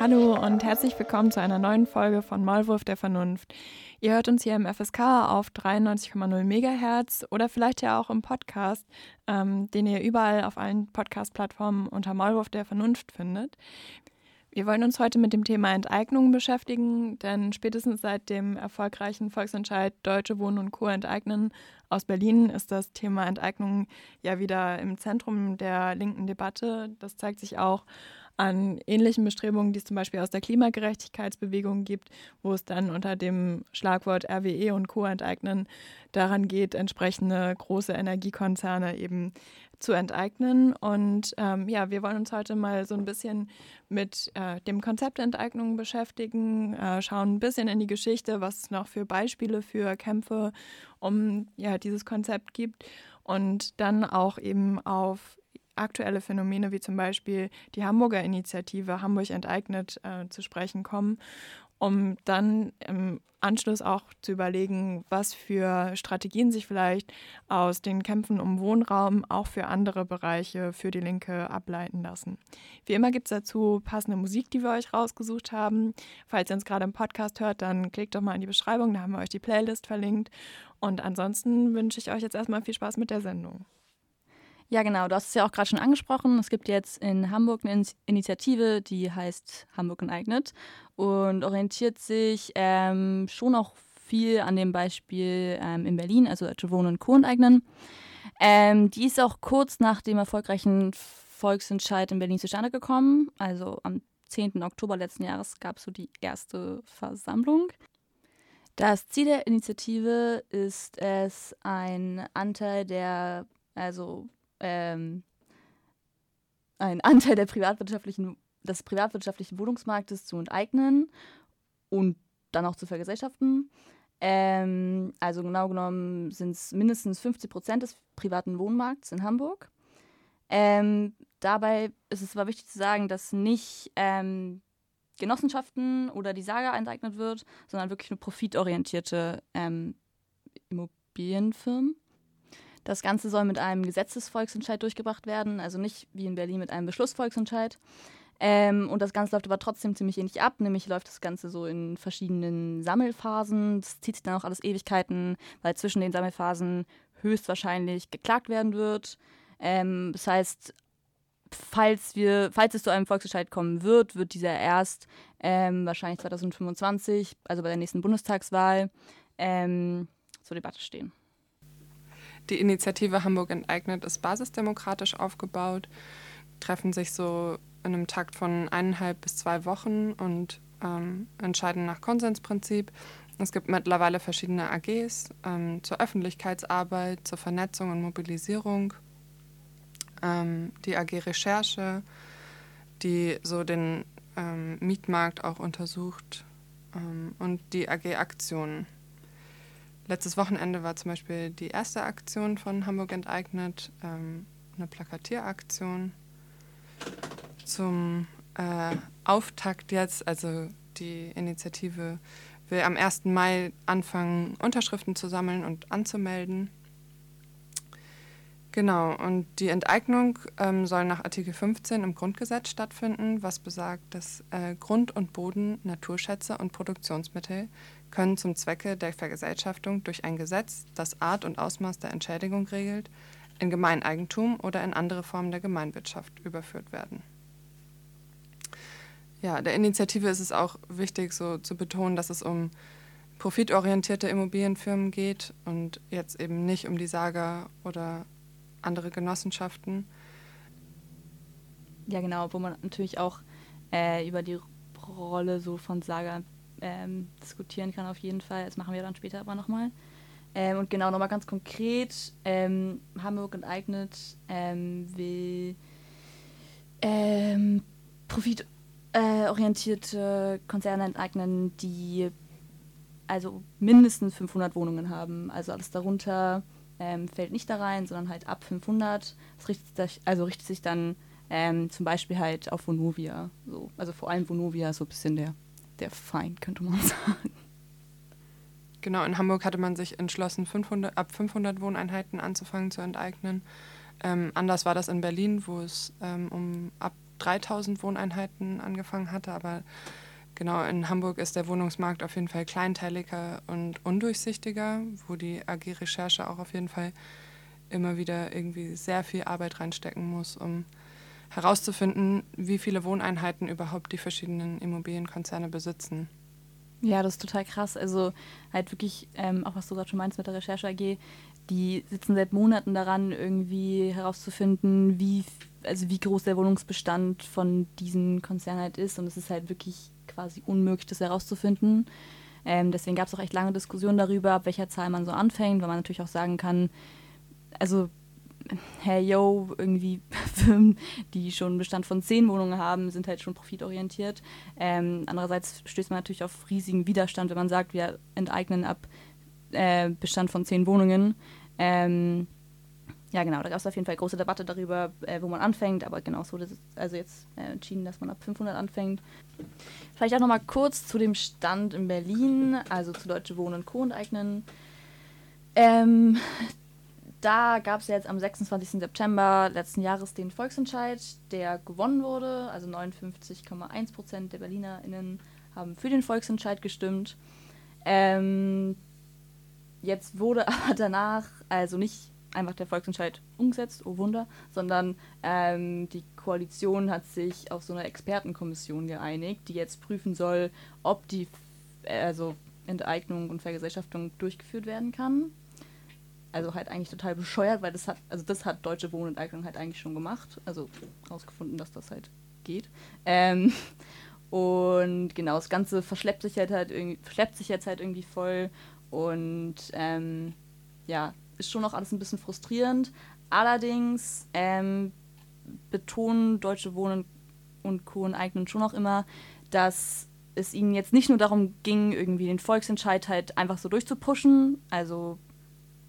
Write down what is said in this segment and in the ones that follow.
Hallo und herzlich willkommen zu einer neuen Folge von Maulwurf der Vernunft. Ihr hört uns hier im FSK auf 93,0 Megahertz oder vielleicht ja auch im Podcast, ähm, den ihr überall auf allen Podcast-Plattformen unter Maulwurf der Vernunft findet. Wir wollen uns heute mit dem Thema Enteignung beschäftigen, denn spätestens seit dem erfolgreichen Volksentscheid Deutsche Wohnen und Co. enteignen aus Berlin ist das Thema Enteignung ja wieder im Zentrum der linken Debatte. Das zeigt sich auch an ähnlichen Bestrebungen, die es zum Beispiel aus der Klimagerechtigkeitsbewegung gibt, wo es dann unter dem Schlagwort RWE und Co. enteignen daran geht, entsprechende große Energiekonzerne eben zu enteignen. Und ähm, ja, wir wollen uns heute mal so ein bisschen mit äh, dem Konzept Enteignung beschäftigen, äh, schauen ein bisschen in die Geschichte, was es noch für Beispiele für Kämpfe um ja, dieses Konzept gibt und dann auch eben auf aktuelle Phänomene wie zum Beispiel die Hamburger Initiative Hamburg enteignet äh, zu sprechen kommen, um dann im Anschluss auch zu überlegen, was für Strategien sich vielleicht aus den Kämpfen um Wohnraum auch für andere Bereiche für die Linke ableiten lassen. Wie immer gibt es dazu passende Musik, die wir euch rausgesucht haben. Falls ihr uns gerade im Podcast hört, dann klickt doch mal in die Beschreibung, da haben wir euch die Playlist verlinkt. Und ansonsten wünsche ich euch jetzt erstmal viel Spaß mit der Sendung. Ja, genau. Du hast es ja auch gerade schon angesprochen. Es gibt jetzt in Hamburg eine Initiative, die heißt Hamburg enteignet und orientiert sich ähm, schon auch viel an dem Beispiel ähm, in Berlin, also Deutsche Wohnen und Co. enteignen. Ähm, die ist auch kurz nach dem erfolgreichen Volksentscheid in Berlin zustande gekommen. Also am 10. Oktober letzten Jahres gab es so die erste Versammlung. Das Ziel der Initiative ist es, einen Anteil der also ähm, einen Anteil der privatwirtschaftlichen, des privatwirtschaftlichen Wohnungsmarktes zu enteignen und dann auch zu vergesellschaften. Ähm, also genau genommen sind es mindestens 50 Prozent des privaten Wohnmarkts in Hamburg. Ähm, dabei ist es aber wichtig zu sagen, dass nicht ähm, Genossenschaften oder die Saga enteignet wird, sondern wirklich nur profitorientierte ähm, Immobilienfirmen. Das Ganze soll mit einem Gesetzesvolksentscheid durchgebracht werden, also nicht wie in Berlin mit einem Beschlussvolksentscheid. Ähm, und das Ganze läuft aber trotzdem ziemlich ähnlich ab, nämlich läuft das Ganze so in verschiedenen Sammelphasen. Das zieht sich dann auch alles Ewigkeiten, weil zwischen den Sammelphasen höchstwahrscheinlich geklagt werden wird. Ähm, das heißt, falls wir, falls es zu einem Volksentscheid kommen wird, wird dieser erst ähm, wahrscheinlich 2025, also bei der nächsten Bundestagswahl, ähm, zur Debatte stehen. Die Initiative Hamburg enteignet ist basisdemokratisch aufgebaut, treffen sich so in einem Takt von eineinhalb bis zwei Wochen und ähm, entscheiden nach Konsensprinzip. Es gibt mittlerweile verschiedene AGs ähm, zur Öffentlichkeitsarbeit, zur Vernetzung und Mobilisierung. Ähm, die AG Recherche, die so den ähm, Mietmarkt auch untersucht ähm, und die AG Aktionen. Letztes Wochenende war zum Beispiel die erste Aktion von Hamburg enteignet, ähm, eine Plakatieraktion. Zum äh, Auftakt jetzt, also die Initiative will am 1. Mai anfangen, Unterschriften zu sammeln und anzumelden. Genau, und die Enteignung ähm, soll nach Artikel 15 im Grundgesetz stattfinden, was besagt, dass äh, Grund und Boden, Naturschätze und Produktionsmittel können zum Zwecke der Vergesellschaftung durch ein Gesetz, das Art und Ausmaß der Entschädigung regelt, in Gemeineigentum oder in andere Formen der Gemeinwirtschaft überführt werden. Ja, der Initiative ist es auch wichtig, so zu betonen, dass es um profitorientierte Immobilienfirmen geht und jetzt eben nicht um die Saga oder andere Genossenschaften. Ja, genau, wo man natürlich auch äh, über die Rolle so von Saga ähm, diskutieren kann auf jeden Fall. Das machen wir dann später aber nochmal. Ähm, und genau, nochmal ganz konkret, ähm, Hamburg enteignet ähm, will ähm, profitorientierte Konzerne enteignen, die also mindestens 500 Wohnungen haben. Also alles darunter ähm, fällt nicht da rein, sondern halt ab 500. Das richtet sich, also richtet sich dann ähm, zum Beispiel halt auf Vonovia. So. Also vor allem Vonovia, so ein bisschen der der Feind, könnte man sagen. Genau, in Hamburg hatte man sich entschlossen, 500, ab 500 Wohneinheiten anzufangen zu enteignen. Ähm, anders war das in Berlin, wo es ähm, um ab 3000 Wohneinheiten angefangen hatte. Aber genau in Hamburg ist der Wohnungsmarkt auf jeden Fall kleinteiliger und undurchsichtiger, wo die AG Recherche auch auf jeden Fall immer wieder irgendwie sehr viel Arbeit reinstecken muss, um herauszufinden, wie viele Wohneinheiten überhaupt die verschiedenen Immobilienkonzerne besitzen. Ja, das ist total krass. Also halt wirklich, ähm, auch was du gerade schon meinst mit der Recherche AG, die sitzen seit Monaten daran, irgendwie herauszufinden, wie, also wie groß der Wohnungsbestand von diesen Konzernen halt ist. Und es ist halt wirklich quasi unmöglich, das herauszufinden. Ähm, deswegen gab es auch echt lange Diskussionen darüber, ab welcher Zahl man so anfängt, weil man natürlich auch sagen kann, also hey yo, irgendwie Firmen, die schon Bestand von zehn Wohnungen haben, sind halt schon profitorientiert. Ähm, andererseits stößt man natürlich auf riesigen Widerstand, wenn man sagt, wir enteignen ab äh, Bestand von zehn Wohnungen. Ähm, ja, genau, da gab es auf jeden Fall große Debatte darüber, äh, wo man anfängt, aber genau so wurde also jetzt äh, entschieden, dass man ab 500 anfängt. Vielleicht auch nochmal kurz zu dem Stand in Berlin, also zu Deutsche Wohnen und Co. enteignen. Ähm, da gab es ja jetzt am 26. September letzten Jahres den Volksentscheid, der gewonnen wurde. Also 59,1 Prozent der BerlinerInnen haben für den Volksentscheid gestimmt. Ähm, jetzt wurde aber danach, also nicht einfach der Volksentscheid umgesetzt, oh Wunder, sondern ähm, die Koalition hat sich auf so eine Expertenkommission geeinigt, die jetzt prüfen soll, ob die also Enteignung und Vergesellschaftung durchgeführt werden kann also halt eigentlich total bescheuert, weil das hat, also das hat Deutsche Wohnenteignung halt eigentlich schon gemacht. Also rausgefunden, dass das halt geht. Ähm, und genau, das Ganze verschleppt sich halt, halt irgendwie, verschleppt sich jetzt halt irgendwie voll und ähm, ja, ist schon noch alles ein bisschen frustrierend. Allerdings ähm, betonen Deutsche Wohnen und Co. enteignen schon auch immer, dass es ihnen jetzt nicht nur darum ging, irgendwie den Volksentscheid halt einfach so durchzupushen, also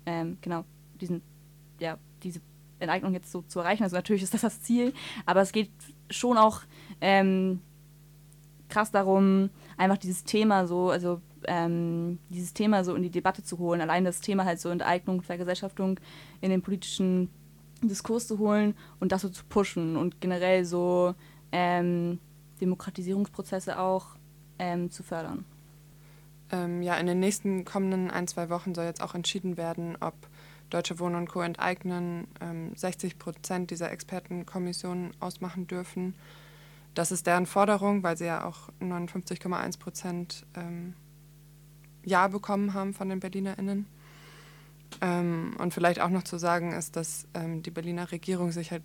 ähm, genau, diesen, ja, diese Enteignung jetzt so zu erreichen. Also natürlich ist das das Ziel, aber es geht schon auch ähm, krass darum, einfach dieses Thema so, also ähm, dieses Thema so in die Debatte zu holen. Allein das Thema halt so Enteignung, Vergesellschaftung in den politischen Diskurs zu holen und das so zu pushen und generell so ähm, Demokratisierungsprozesse auch ähm, zu fördern. Ähm, ja, in den nächsten kommenden ein, zwei Wochen soll jetzt auch entschieden werden, ob Deutsche Wohnen und Co. enteignen ähm, 60 Prozent dieser Expertenkommission ausmachen dürfen. Das ist deren Forderung, weil sie ja auch 59,1 Prozent ähm, Ja bekommen haben von den BerlinerInnen. Ähm, und vielleicht auch noch zu sagen ist, dass ähm, die Berliner Regierung sich halt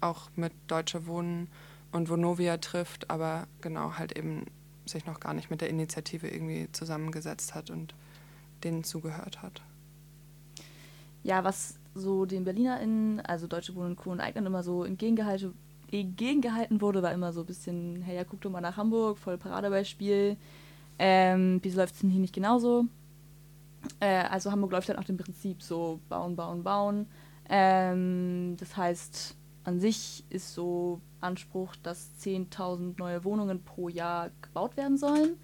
auch mit Deutsche Wohnen und Vonovia trifft, aber genau halt eben sich noch gar nicht mit der Initiative irgendwie zusammengesetzt hat und denen zugehört hat. Ja, was so den BerlinerInnen, also Deutsche Wohnen und Co. und Eignen immer so entgegengehalten, wurde, war immer so ein bisschen, hey, ja, guck doch mal nach Hamburg, voll Paradebeispiel. Ähm, wieso läuft es denn hier nicht genauso? Äh, also Hamburg läuft halt nach dem Prinzip so bauen, bauen, bauen. Ähm, das heißt, an sich ist so Anspruch, dass 10.000 neue Wohnungen pro Jahr gebaut werden sollen.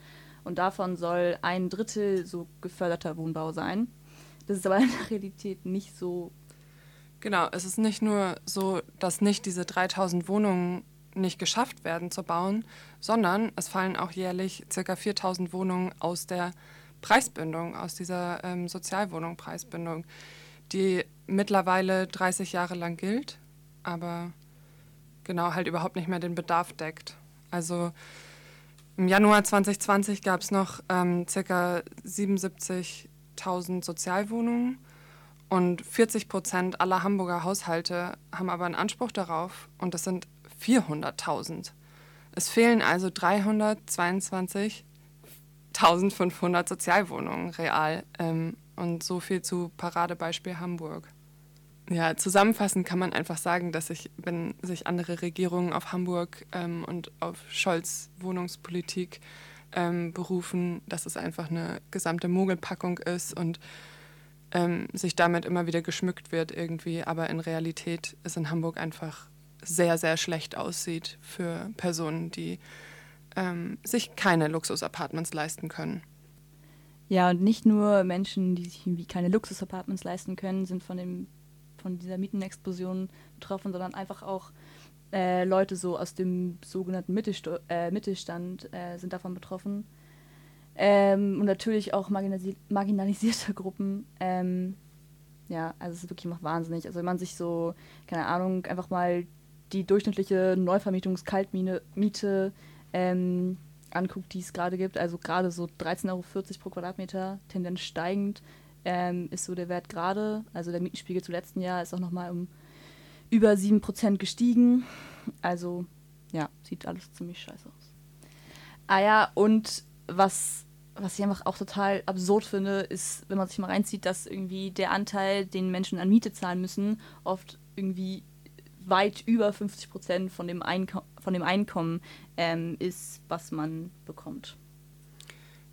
Und davon soll ein Drittel so geförderter Wohnbau sein. Das ist aber in der Realität nicht so. Genau, es ist nicht nur so, dass nicht diese 3000 Wohnungen nicht geschafft werden zu bauen, sondern es fallen auch jährlich ca. 4000 Wohnungen aus der Preisbindung, aus dieser ähm, Sozialwohnung-Preisbindung, die mittlerweile 30 Jahre lang gilt, aber genau halt überhaupt nicht mehr den Bedarf deckt. Also im Januar 2020 gab es noch ähm, ca. 77.000 Sozialwohnungen und 40 Prozent aller Hamburger Haushalte haben aber einen Anspruch darauf und das sind 400.000. Es fehlen also 322.500 Sozialwohnungen real ähm, und so viel zu Paradebeispiel Hamburg. Ja, zusammenfassend kann man einfach sagen, dass sich, wenn sich andere Regierungen auf Hamburg ähm, und auf Scholz Wohnungspolitik ähm, berufen, dass es einfach eine gesamte Mogelpackung ist und ähm, sich damit immer wieder geschmückt wird irgendwie, aber in Realität es in Hamburg einfach sehr, sehr schlecht aussieht für Personen, die ähm, sich keine Luxusapartments leisten können. Ja, und nicht nur Menschen, die sich irgendwie keine Luxus-Apartments leisten können, sind von, dem, von dieser Mietenexplosion betroffen, sondern einfach auch äh, Leute so aus dem sogenannten Mittelsto äh, Mittelstand äh, sind davon betroffen. Ähm, und natürlich auch marginalisi marginalisierte Gruppen. Ähm, ja, also es ist wirklich macht wahnsinnig. Also wenn man sich so, keine Ahnung, einfach mal die durchschnittliche Neuvermietungs-Kaltmiete ähm, anguckt, die es gerade gibt, also gerade so 13,40 Euro pro Quadratmeter, Tendenz steigend, ähm, ist so der Wert gerade. Also der Mietenspiegel zu letzten Jahr ist auch nochmal um über 7% gestiegen. Also ja, sieht alles ziemlich scheiße aus. Ah ja, und was, was ich einfach auch total absurd finde, ist, wenn man sich mal reinzieht, dass irgendwie der Anteil, den Menschen an Miete zahlen müssen, oft irgendwie weit über 50 Prozent von dem, Einko von dem Einkommen ähm, ist, was man bekommt.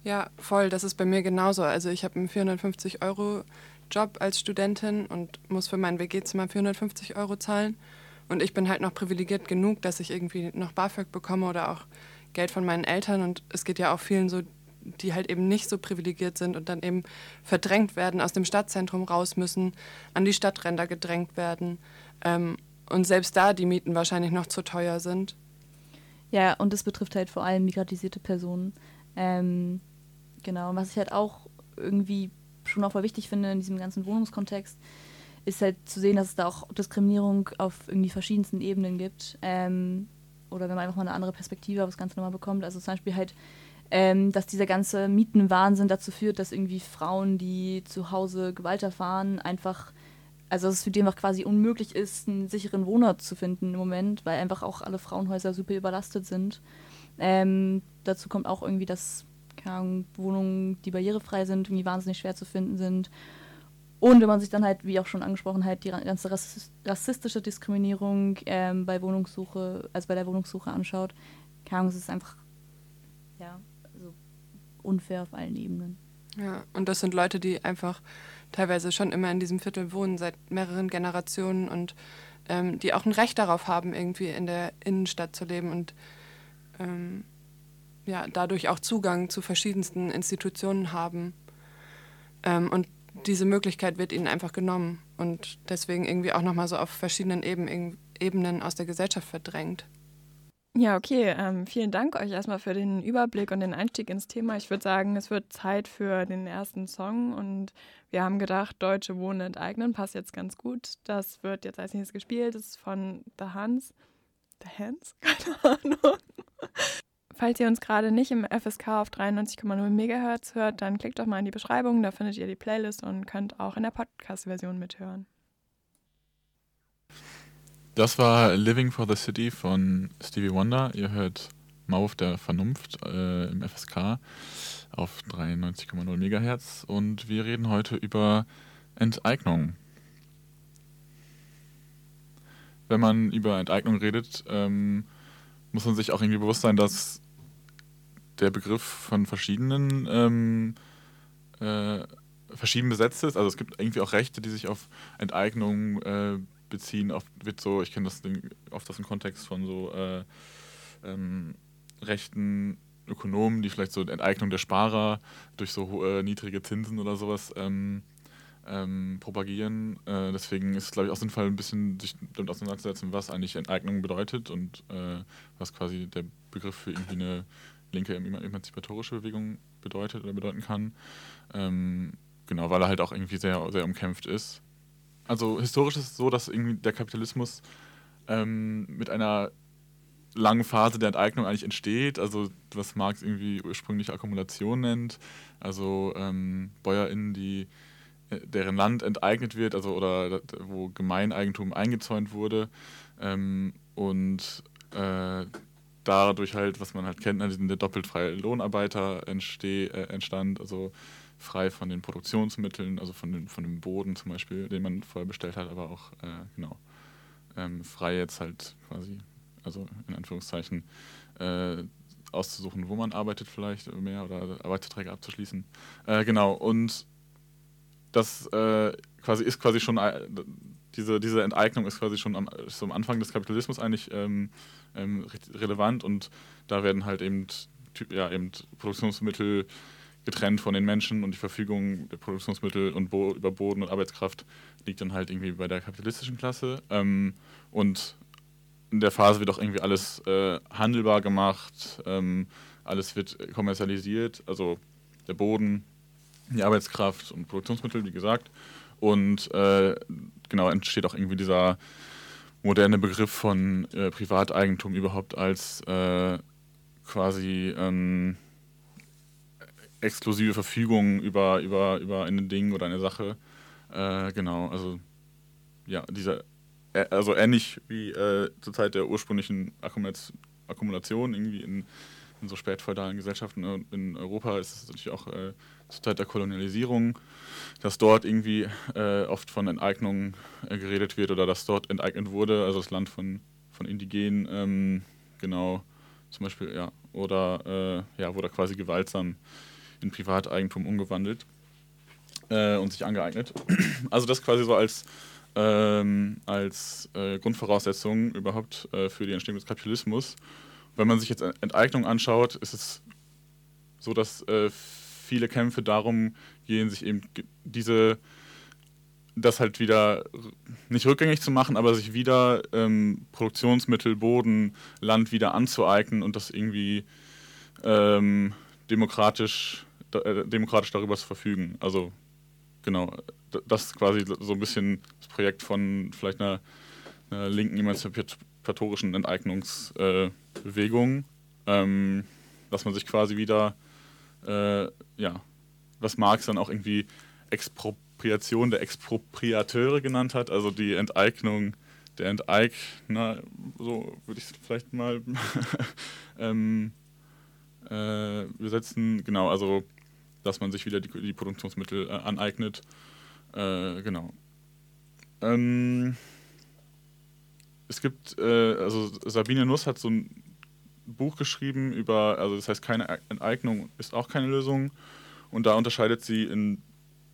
Ja, voll, das ist bei mir genauso. Also ich habe einen 450 Euro Job als Studentin und muss für mein WG-Zimmer 450 Euro zahlen. Und ich bin halt noch privilegiert genug, dass ich irgendwie noch BAföG bekomme oder auch Geld von meinen Eltern. Und es geht ja auch vielen so, die halt eben nicht so privilegiert sind und dann eben verdrängt werden, aus dem Stadtzentrum raus müssen, an die Stadtränder gedrängt werden. Ähm, und selbst da die Mieten wahrscheinlich noch zu teuer sind. Ja, und das betrifft halt vor allem migratisierte Personen. Ähm, genau, was ich halt auch irgendwie schon auch voll wichtig finde in diesem ganzen Wohnungskontext, ist halt zu sehen, dass es da auch Diskriminierung auf irgendwie verschiedensten Ebenen gibt. Ähm, oder wenn man einfach mal eine andere Perspektive auf das Ganze nochmal bekommt. Also zum Beispiel halt, ähm, dass dieser ganze Mietenwahnsinn dazu führt, dass irgendwie Frauen, die zu Hause Gewalt erfahren, einfach also dass es für die einfach quasi unmöglich ist, einen sicheren Wohnort zu finden im Moment, weil einfach auch alle Frauenhäuser super überlastet sind. Ähm, dazu kommt auch irgendwie, dass Ahnung, Wohnungen, die barrierefrei sind, irgendwie wahnsinnig schwer zu finden sind. Und wenn man sich dann halt, wie auch schon angesprochen, halt die ganze rassistische Diskriminierung ähm, bei Wohnungssuche, also bei der Wohnungssuche anschaut, keine Ahnung, es ist einfach ja, also unfair auf allen Ebenen. Ja, und das sind Leute, die einfach teilweise schon immer in diesem Viertel wohnen, seit mehreren Generationen und ähm, die auch ein Recht darauf haben, irgendwie in der Innenstadt zu leben und ähm, ja, dadurch auch Zugang zu verschiedensten Institutionen haben. Ähm, und diese Möglichkeit wird ihnen einfach genommen und deswegen irgendwie auch nochmal so auf verschiedenen Eben, Ebenen aus der Gesellschaft verdrängt. Ja, okay. Ähm, vielen Dank euch erstmal für den Überblick und den Einstieg ins Thema. Ich würde sagen, es wird Zeit für den ersten Song und wir haben gedacht, Deutsche Wohnen enteignen passt jetzt ganz gut. Das wird jetzt als nächstes gespielt. Das ist von The Hans. The Hans? Keine Ahnung. Falls ihr uns gerade nicht im FSK auf 93,0 MHz hört, dann klickt doch mal in die Beschreibung, da findet ihr die Playlist und könnt auch in der Podcast-Version mithören. Das war Living for the City von Stevie Wonder. Ihr hört Mauf der Vernunft äh, im FSK auf 93,0 MHz und wir reden heute über Enteignung. Wenn man über Enteignung redet, ähm, muss man sich auch irgendwie bewusst sein, dass der Begriff von verschiedenen ähm, äh, verschieden besetzt ist. Also es gibt irgendwie auch Rechte, die sich auf Enteignung äh, beziehen auf, wird so, ich kenne das oft aus dem Kontext von so äh, ähm, rechten Ökonomen, die vielleicht so Enteignung der Sparer durch so äh, niedrige Zinsen oder sowas ähm, ähm, propagieren. Äh, deswegen ist es, glaube ich, auch sinnvoll, ein bisschen sich damit auseinanderzusetzen, was eigentlich Enteignung bedeutet und äh, was quasi der Begriff für irgendwie eine linke emanzipatorische Bewegung bedeutet oder bedeuten kann. Ähm, genau, weil er halt auch irgendwie sehr, sehr umkämpft ist. Also historisch ist es so, dass irgendwie der Kapitalismus ähm, mit einer langen Phase der Enteignung eigentlich entsteht, also was Marx irgendwie ursprünglich Akkumulation nennt, also ähm, BäuerInnen, die äh, deren Land enteignet wird, also oder wo Gemeineigentum eingezäunt wurde. Ähm, und äh, dadurch halt, was man halt kennt, ne, der doppelt freie Lohnarbeiter entsteh, äh, entstand, also frei von den Produktionsmitteln, also von, den, von dem Boden zum Beispiel, den man vorher bestellt hat, aber auch, äh, genau, ähm, frei jetzt halt quasi, also in Anführungszeichen, äh, auszusuchen, wo man arbeitet vielleicht mehr oder Arbeitsverträge abzuschließen. Äh, genau, und das äh, quasi ist quasi schon, äh, diese, diese Enteignung ist quasi schon am, ist am Anfang des Kapitalismus eigentlich ähm, ähm, relevant und da werden halt eben, ja, eben Produktionsmittel getrennt von den Menschen und die Verfügung der Produktionsmittel und Bo über Boden und Arbeitskraft liegt dann halt irgendwie bei der kapitalistischen Klasse. Ähm, und in der Phase wird auch irgendwie alles äh, handelbar gemacht, ähm, alles wird kommerzialisiert, also der Boden, die Arbeitskraft und Produktionsmittel, wie gesagt. Und äh, genau entsteht auch irgendwie dieser moderne Begriff von äh, Privateigentum überhaupt als äh, quasi ähm, exklusive Verfügung über, über, über ein Ding oder eine Sache. Äh, genau, also ja, dieser, äh, also ähnlich wie äh, zur Zeit der ursprünglichen Akkumulation irgendwie in, in so spätfeudalen Gesellschaften äh, in Europa ist es natürlich auch äh, zur Zeit der Kolonialisierung, dass dort irgendwie äh, oft von Enteignungen geredet wird oder dass dort enteignet wurde, also das Land von, von Indigenen, ähm, genau, zum Beispiel, ja, oder ja, wurde quasi gewaltsam in Privateigentum umgewandelt äh, und sich angeeignet. Also das quasi so als, ähm, als äh, Grundvoraussetzung überhaupt äh, für die Entstehung des Kapitalismus. Wenn man sich jetzt Enteignung anschaut, ist es so, dass äh, viele Kämpfe darum gehen, sich eben diese das halt wieder nicht rückgängig zu machen, aber sich wieder ähm, Produktionsmittel, Boden, Land wieder anzueignen und das irgendwie ähm, demokratisch, äh, demokratisch darüber zu verfügen. Also genau, das ist quasi so ein bisschen das Projekt von vielleicht einer, einer linken emanzipatorischen Enteignungsbewegung, äh, ähm, dass man sich quasi wieder, äh, ja, was Marx dann auch irgendwie Expropriation der Expropriateure genannt hat, also die Enteignung der Enteigner, so würde ich es vielleicht mal ähm, äh, übersetzen. Genau, also dass man sich wieder die, die Produktionsmittel äh, aneignet. Äh, genau. Ähm, es gibt, äh, also Sabine Nuss hat so ein Buch geschrieben über, also das heißt, keine Enteignung ist auch keine Lösung. Und da unterscheidet sie in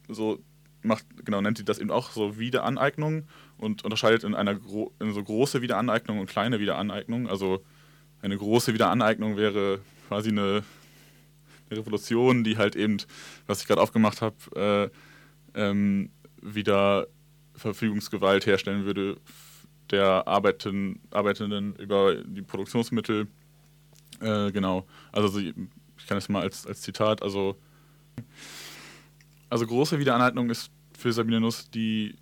so, macht, genau, nennt sie das eben auch so Wiederaneignung und unterscheidet in einer in so große Wiederaneignung und kleine Wiederaneignung. Also eine große Wiederaneignung wäre quasi eine Revolution, die halt eben, was ich gerade aufgemacht habe, äh, ähm, wieder Verfügungsgewalt herstellen würde der Arbeiten, Arbeitenden über die Produktionsmittel. Äh, genau, also ich kann es mal als, als Zitat, also, also große Wiederaneignung ist für Sabine Nuss die,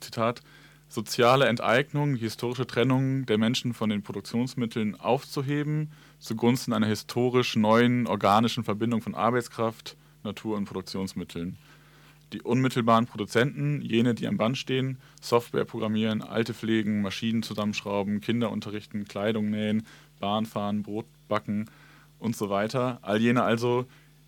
Zitat, soziale Enteignung, die historische Trennung der Menschen von den Produktionsmitteln aufzuheben, zugunsten einer historisch neuen organischen Verbindung von Arbeitskraft, Natur und Produktionsmitteln. Die unmittelbaren Produzenten, jene, die am Band stehen, Software programmieren, Alte pflegen, Maschinen zusammenschrauben, Kinder unterrichten, Kleidung nähen, Bahn fahren, Brot backen und so weiter. All jene also,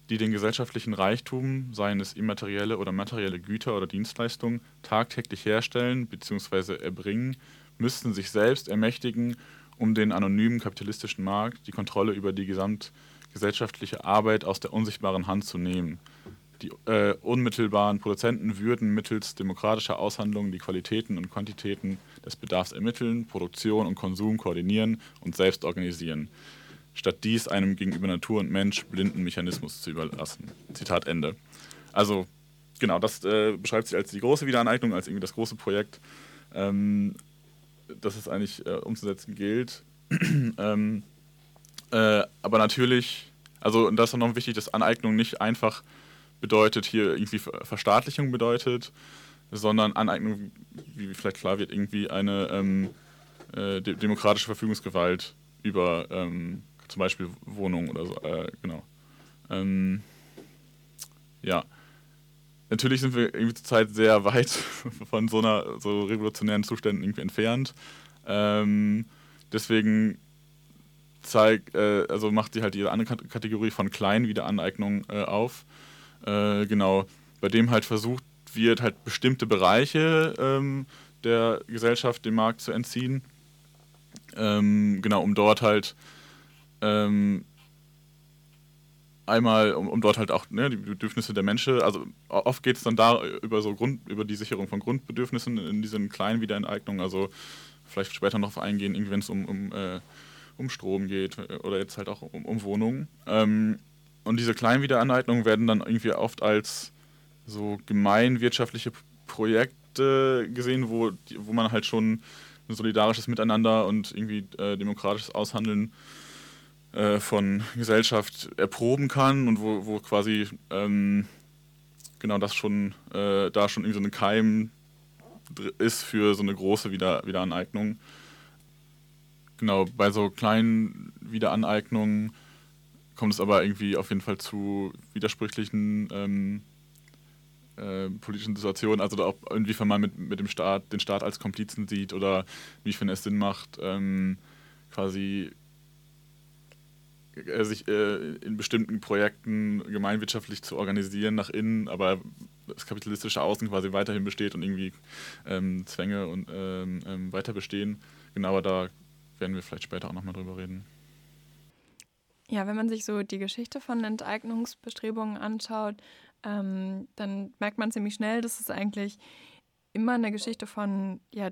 die den gesellschaftlichen Reichtum, seien es immaterielle oder materielle Güter oder Dienstleistungen, tagtäglich herstellen bzw. erbringen, müssten sich selbst ermächtigen, um den anonymen kapitalistischen Markt die Kontrolle über die gesamtgesellschaftliche Arbeit aus der unsichtbaren Hand zu nehmen. Die äh, unmittelbaren Produzenten würden mittels demokratischer Aushandlungen die Qualitäten und Quantitäten des Bedarfs ermitteln, Produktion und Konsum koordinieren und selbst organisieren statt dies einem gegenüber Natur und Mensch blinden Mechanismus zu überlassen. Zitat Ende. Also, genau, das äh, beschreibt sich als die große Wiederaneignung, als irgendwie das große Projekt, ähm, das es eigentlich äh, umzusetzen gilt. ähm, äh, aber natürlich, also, und das ist noch wichtig, dass Aneignung nicht einfach bedeutet, hier irgendwie Verstaatlichung bedeutet, sondern Aneignung, wie vielleicht klar wird, irgendwie eine ähm, äh, de demokratische Verfügungsgewalt über ähm, zum Beispiel Wohnungen oder so, äh, genau. Ähm, ja. Natürlich sind wir irgendwie zurzeit sehr weit von so einer so revolutionären Zuständen irgendwie entfernt. Ähm, deswegen zeigt, äh, also macht sie halt ihre andere Kategorie von kleinen Wiederaneignung äh, auf. Äh, genau, bei dem halt versucht wird, halt bestimmte Bereiche ähm, der Gesellschaft dem Markt zu entziehen. Ähm, genau, um dort halt ähm, einmal, um, um, dort halt auch ne, die Bedürfnisse der Menschen, also oft geht es dann da über so Grund, über die Sicherung von Grundbedürfnissen in diesen kleinen Wiederenteignungen, also vielleicht später noch eingehen, wenn es um, um, äh, um Strom geht oder jetzt halt auch um, um Wohnungen. Ähm, und diese kleinen Wiederaneignungen werden dann irgendwie oft als so gemeinwirtschaftliche Projekte gesehen, wo, wo man halt schon ein solidarisches Miteinander und irgendwie äh, demokratisches Aushandeln äh, von Gesellschaft erproben kann und wo, wo quasi ähm, genau das schon, äh, da schon irgendwie so ein Keim ist für so eine große Wieder Wiederaneignung. Genau, bei so kleinen Wiederaneignungen kommt es aber irgendwie auf jeden Fall zu widersprüchlichen ähm, äh, politischen Situationen, also auch inwiefern man mit, mit dem Staat, den Staat als Komplizen sieht oder inwiefern es Sinn macht, ähm, quasi äh, sich äh, in bestimmten Projekten gemeinwirtschaftlich zu organisieren nach innen, aber das kapitalistische Außen quasi weiterhin besteht und irgendwie ähm, Zwänge und ähm, ähm weiter bestehen. Genauer da werden wir vielleicht später auch nochmal drüber reden. Ja, wenn man sich so die Geschichte von Enteignungsbestrebungen anschaut, ähm, dann merkt man ziemlich schnell, dass es eigentlich immer eine Geschichte von ja,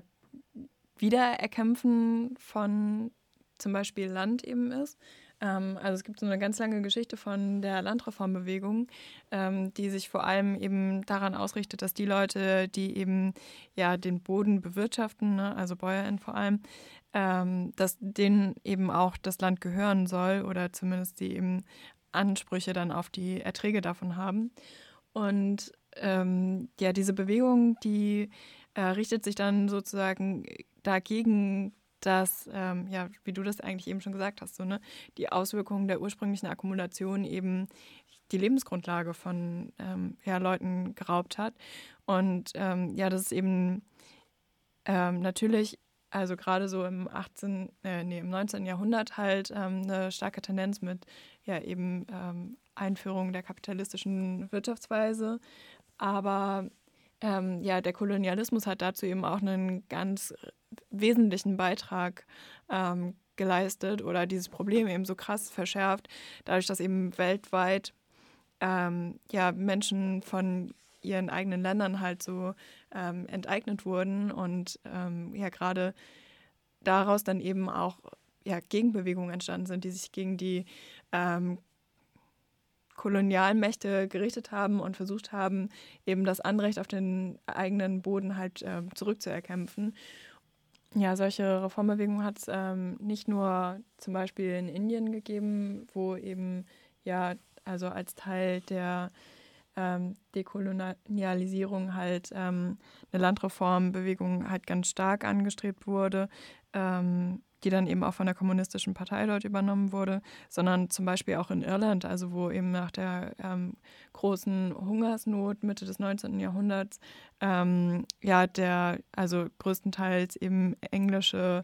Wiedererkämpfen von zum Beispiel Land eben ist. Ähm, also es gibt so eine ganz lange Geschichte von der Landreformbewegung, ähm, die sich vor allem eben daran ausrichtet, dass die Leute, die eben ja den Boden bewirtschaften, ne, also BäuerInnen vor allem, ähm, dass denen eben auch das Land gehören soll oder zumindest die eben Ansprüche dann auf die Erträge davon haben. Und ähm, ja, diese Bewegung, die äh, richtet sich dann sozusagen dagegen, dass, ähm, ja, wie du das eigentlich eben schon gesagt hast, so, ne, die Auswirkungen der ursprünglichen Akkumulation eben die Lebensgrundlage von ähm, ja, Leuten geraubt hat. Und ähm, ja, das ist eben ähm, natürlich also gerade so im 18., äh, nee, im 19. Jahrhundert halt ähm, eine starke Tendenz mit ja eben ähm, Einführung der kapitalistischen Wirtschaftsweise. Aber ähm, ja, der Kolonialismus hat dazu eben auch einen ganz wesentlichen Beitrag ähm, geleistet oder dieses Problem eben so krass verschärft, dadurch, dass eben weltweit ähm, ja, Menschen von ihren eigenen Ländern halt so ähm, enteignet wurden und ähm, ja gerade daraus dann eben auch ja, Gegenbewegungen entstanden sind, die sich gegen die ähm, Kolonialmächte gerichtet haben und versucht haben, eben das Anrecht auf den eigenen Boden halt ähm, zurückzuerkämpfen. Ja, solche Reformbewegungen hat es ähm, nicht nur zum Beispiel in Indien gegeben, wo eben ja, also als Teil der ähm, Dekolonialisierung halt ähm, eine Landreformbewegung halt ganz stark angestrebt wurde, ähm, die dann eben auch von der kommunistischen Partei dort übernommen wurde, sondern zum Beispiel auch in Irland, also wo eben nach der ähm, großen Hungersnot Mitte des 19. Jahrhunderts ähm, ja der also größtenteils eben englische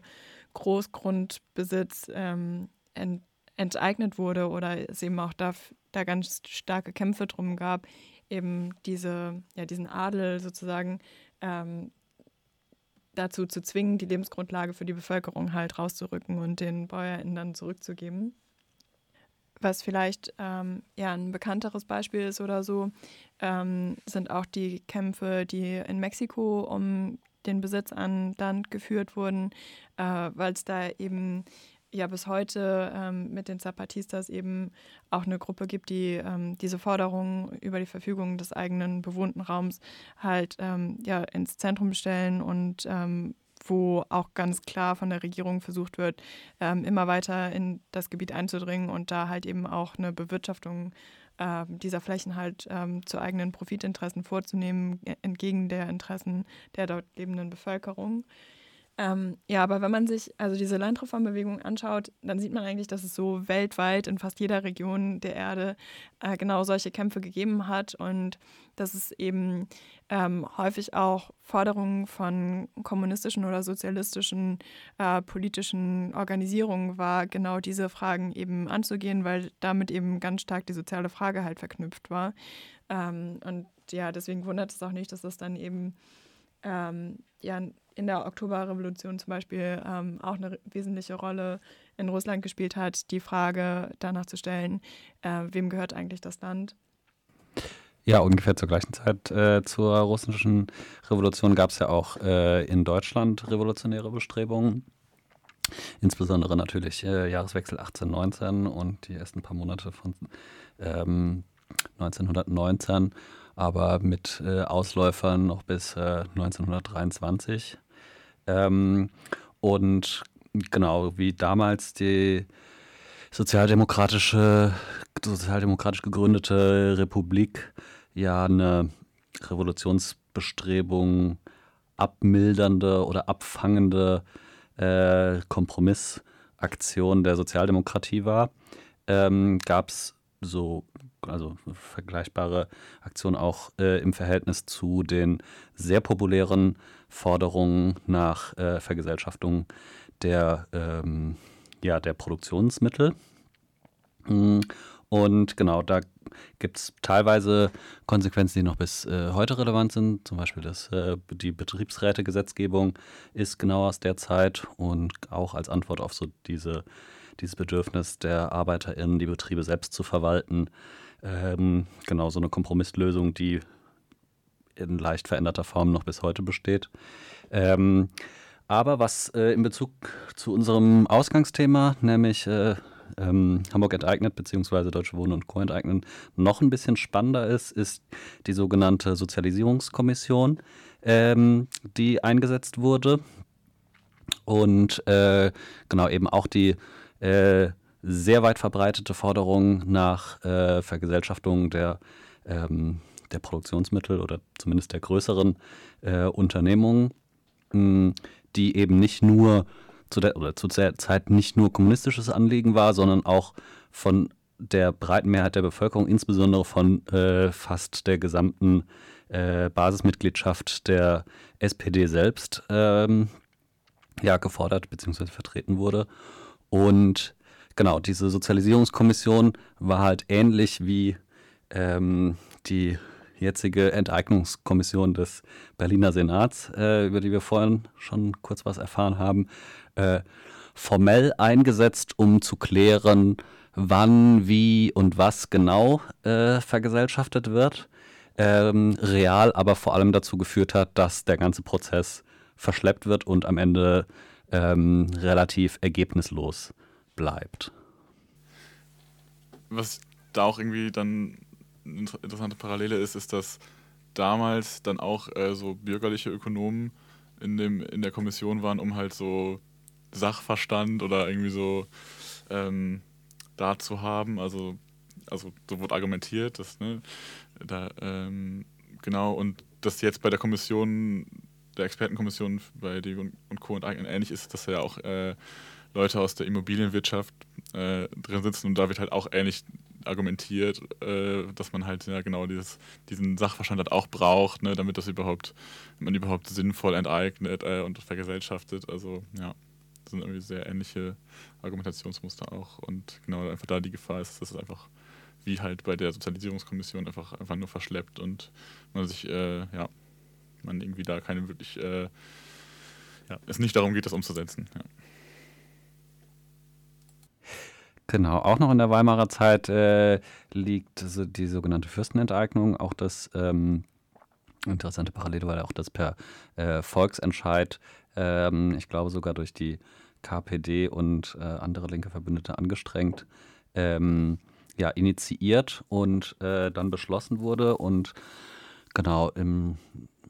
Großgrundbesitz ähm, ent enteignet wurde oder es eben auch da, da ganz starke Kämpfe drum gab, eben diese, ja, diesen Adel sozusagen ähm, dazu zu zwingen, die Lebensgrundlage für die Bevölkerung halt rauszurücken und den BäuerInnen dann zurückzugeben. Was vielleicht ähm, ja, ein bekannteres Beispiel ist oder so, ähm, sind auch die Kämpfe, die in Mexiko um den Besitz an Land geführt wurden, äh, weil es da eben ja bis heute ähm, mit den Zapatistas eben auch eine Gruppe gibt, die ähm, diese Forderungen über die Verfügung des eigenen bewohnten Raums halt ähm, ja, ins Zentrum stellen und ähm, wo auch ganz klar von der Regierung versucht wird, ähm, immer weiter in das Gebiet einzudringen und da halt eben auch eine Bewirtschaftung äh, dieser Flächen halt ähm, zu eigenen Profitinteressen vorzunehmen, entgegen der Interessen der dort lebenden Bevölkerung. Ähm, ja, aber wenn man sich also diese Landreformbewegung anschaut, dann sieht man eigentlich, dass es so weltweit in fast jeder Region der Erde äh, genau solche Kämpfe gegeben hat und dass es eben ähm, häufig auch Forderungen von kommunistischen oder sozialistischen äh, politischen Organisierungen war, genau diese Fragen eben anzugehen, weil damit eben ganz stark die soziale Frage halt verknüpft war. Ähm, und ja, deswegen wundert es auch nicht, dass das dann eben ähm, ja, in der Oktoberrevolution zum Beispiel ähm, auch eine wesentliche Rolle in Russland gespielt hat, die Frage danach zu stellen, äh, wem gehört eigentlich das Land? Ja, ungefähr zur gleichen Zeit äh, zur russischen Revolution gab es ja auch äh, in Deutschland revolutionäre Bestrebungen. Insbesondere natürlich äh, Jahreswechsel 18-19 und die ersten paar Monate von ähm, 1919, aber mit äh, Ausläufern noch bis äh, 1923. Ähm, und genau wie damals die sozialdemokratische, sozialdemokratisch gegründete Republik ja eine Revolutionsbestrebung abmildernde oder abfangende äh, Kompromissaktion der Sozialdemokratie war, ähm, gab es so also vergleichbare Aktionen auch äh, im Verhältnis zu den sehr populären Forderungen nach äh, Vergesellschaftung der, ähm, ja, der Produktionsmittel. Mm, und genau, da gibt es teilweise Konsequenzen, die noch bis äh, heute relevant sind. Zum Beispiel das, äh, die Betriebsrätegesetzgebung ist genau aus der Zeit und auch als Antwort auf so diese, dieses Bedürfnis der ArbeiterInnen, die Betriebe selbst zu verwalten. Ähm, genau, so eine Kompromisslösung, die in leicht veränderter Form noch bis heute besteht. Ähm, aber was äh, in Bezug zu unserem Ausgangsthema, nämlich äh, ähm, Hamburg enteignet bzw. Deutsche Wohnen und Co. enteignen, noch ein bisschen spannender ist, ist die sogenannte Sozialisierungskommission, ähm, die eingesetzt wurde. Und äh, genau eben auch die äh, sehr weit verbreitete Forderung nach äh, Vergesellschaftung der, ähm, der Produktionsmittel oder zumindest der größeren äh, Unternehmungen, mh, die eben nicht nur zu der, oder zu der Zeit nicht nur kommunistisches Anliegen war, sondern auch von der breiten Mehrheit der Bevölkerung, insbesondere von äh, fast der gesamten äh, Basismitgliedschaft der SPD selbst, ähm, ja, gefordert bzw. vertreten wurde. Und genau, diese Sozialisierungskommission war halt ähnlich wie ähm, die jetzige Enteignungskommission des Berliner Senats, äh, über die wir vorhin schon kurz was erfahren haben, äh, formell eingesetzt, um zu klären, wann, wie und was genau äh, vergesellschaftet wird. Ähm, real aber vor allem dazu geführt hat, dass der ganze Prozess verschleppt wird und am Ende ähm, relativ ergebnislos bleibt. Was da auch irgendwie dann eine interessante Parallele ist, ist, dass damals dann auch äh, so bürgerliche Ökonomen in, dem, in der Kommission waren, um halt so Sachverstand oder irgendwie so ähm, da zu haben. Also, also so wurde argumentiert, dass, ne, da, ähm, genau, und das jetzt bei der Kommission, der Expertenkommission bei und, und Co. und ähnlich ist, dass ja auch äh, Leute aus der Immobilienwirtschaft äh, drin sitzen und da wird halt auch ähnlich argumentiert, äh, dass man halt ja genau dieses, diesen Sachverstand halt auch braucht, ne, damit das überhaupt, man überhaupt sinnvoll enteignet äh, und vergesellschaftet. Also ja sind irgendwie sehr ähnliche Argumentationsmuster auch. Und genau einfach da die Gefahr ist, dass es einfach wie halt bei der Sozialisierungskommission einfach, einfach nur verschleppt und man sich, äh, ja, man irgendwie da keine wirklich, äh, ja, es nicht darum geht, das umzusetzen. Ja. Genau, auch noch in der Weimarer Zeit äh, liegt die sogenannte Fürstenenteignung, auch das ähm, interessante Parallele, weil auch das per äh, Volksentscheid, ähm, ich glaube sogar durch die KPD und äh, andere linke Verbündete angestrengt, ähm, ja, initiiert und äh, dann beschlossen wurde und genau im,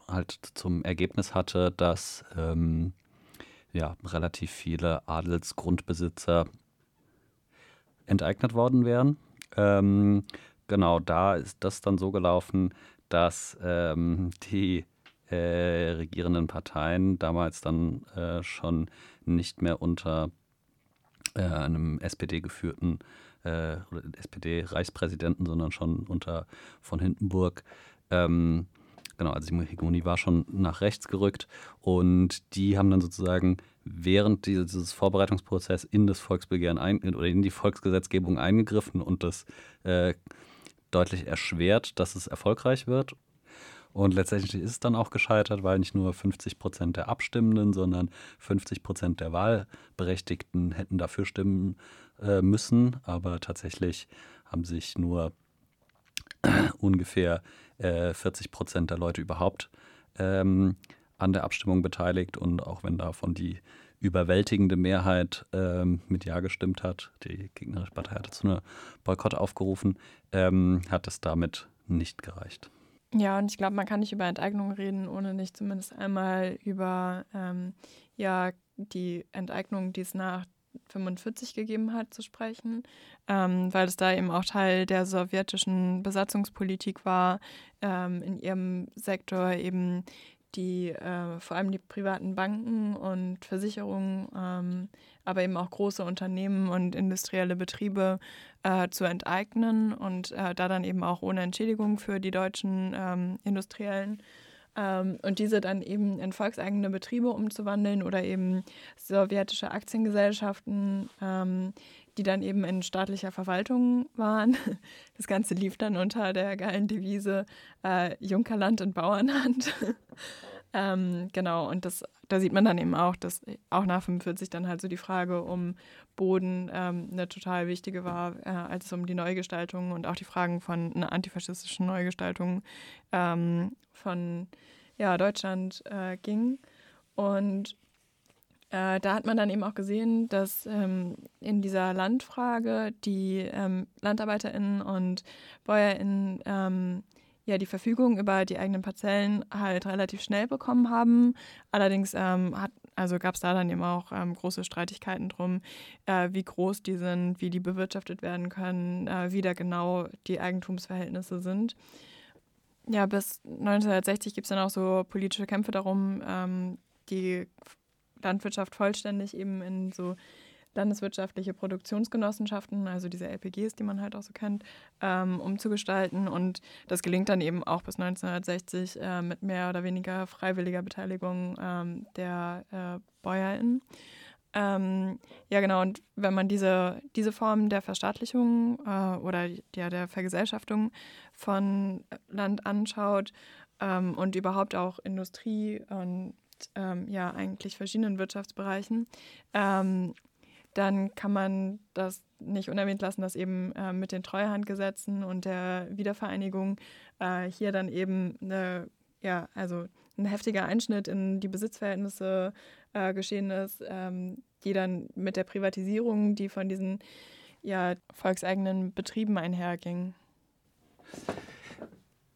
halt zum Ergebnis hatte, dass ähm, ja, relativ viele Adelsgrundbesitzer enteignet worden wären. Ähm, genau, da ist das dann so gelaufen, dass ähm, die äh, regierenden Parteien damals dann äh, schon nicht mehr unter äh, einem SPD-geführten äh, SPD-Reichspräsidenten, sondern schon unter von Hindenburg. Ähm, genau, also die Hegemonie war schon nach rechts gerückt und die haben dann sozusagen während dieses Vorbereitungsprozess in das Volksbegehren ein, oder in die Volksgesetzgebung eingegriffen und das äh, deutlich erschwert, dass es erfolgreich wird. Und letztendlich ist es dann auch gescheitert, weil nicht nur 50 Prozent der Abstimmenden, sondern 50 Prozent der Wahlberechtigten hätten dafür stimmen äh, müssen. Aber tatsächlich haben sich nur ungefähr äh, 40 Prozent der Leute überhaupt ähm, an der Abstimmung beteiligt. Und auch wenn davon die überwältigende Mehrheit ähm, mit Ja gestimmt hat. Die gegnerische Partei hatte zu einem Boykott aufgerufen, ähm, hat es damit nicht gereicht. Ja, und ich glaube, man kann nicht über Enteignung reden, ohne nicht zumindest einmal über ähm, ja, die Enteignung, die es nach 45 gegeben hat, zu sprechen, ähm, weil es da eben auch Teil der sowjetischen Besatzungspolitik war, ähm, in ihrem Sektor eben die äh, vor allem die privaten Banken und Versicherungen, ähm, aber eben auch große Unternehmen und industrielle Betriebe äh, zu enteignen und äh, da dann eben auch ohne Entschädigung für die deutschen ähm, Industriellen ähm, und diese dann eben in volkseigene Betriebe umzuwandeln oder eben sowjetische Aktiengesellschaften, ähm, die dann eben in staatlicher Verwaltung waren. Das Ganze lief dann unter der geilen Devise äh, Junkerland und Bauernhand. ähm, genau, und das, da sieht man dann eben auch, dass auch nach 45 dann halt so die Frage um Boden ähm, eine total wichtige war, äh, als es um die Neugestaltung und auch die Fragen von einer antifaschistischen Neugestaltung ähm, von ja, Deutschland äh, ging. Und äh, da hat man dann eben auch gesehen, dass ähm, in dieser Landfrage die ähm, LandarbeiterInnen und BäuerInnen ähm, ja die Verfügung über die eigenen Parzellen halt relativ schnell bekommen haben. Allerdings ähm, hat, also gab es da dann eben auch ähm, große Streitigkeiten drum, äh, wie groß die sind, wie die bewirtschaftet werden können, äh, wie da genau die Eigentumsverhältnisse sind. Ja, bis 1960 gibt es dann auch so politische Kämpfe darum, ähm, die Landwirtschaft vollständig eben in so landeswirtschaftliche Produktionsgenossenschaften, also diese LPGs, die man halt auch so kennt, ähm, umzugestalten. Und das gelingt dann eben auch bis 1960 äh, mit mehr oder weniger freiwilliger Beteiligung ähm, der äh, BäuerInnen. Ähm, ja, genau, und wenn man diese, diese Form der Verstaatlichung äh, oder ja, der Vergesellschaftung von Land anschaut ähm, und überhaupt auch Industrie und ähm, ja eigentlich verschiedenen Wirtschaftsbereichen, ähm, dann kann man das nicht unerwähnt lassen, dass eben äh, mit den Treuhandgesetzen und der Wiedervereinigung äh, hier dann eben eine, ja, also ein heftiger Einschnitt in die Besitzverhältnisse äh, geschehen ist, ähm, die dann mit der Privatisierung, die von diesen ja, volkseigenen Betrieben einherging.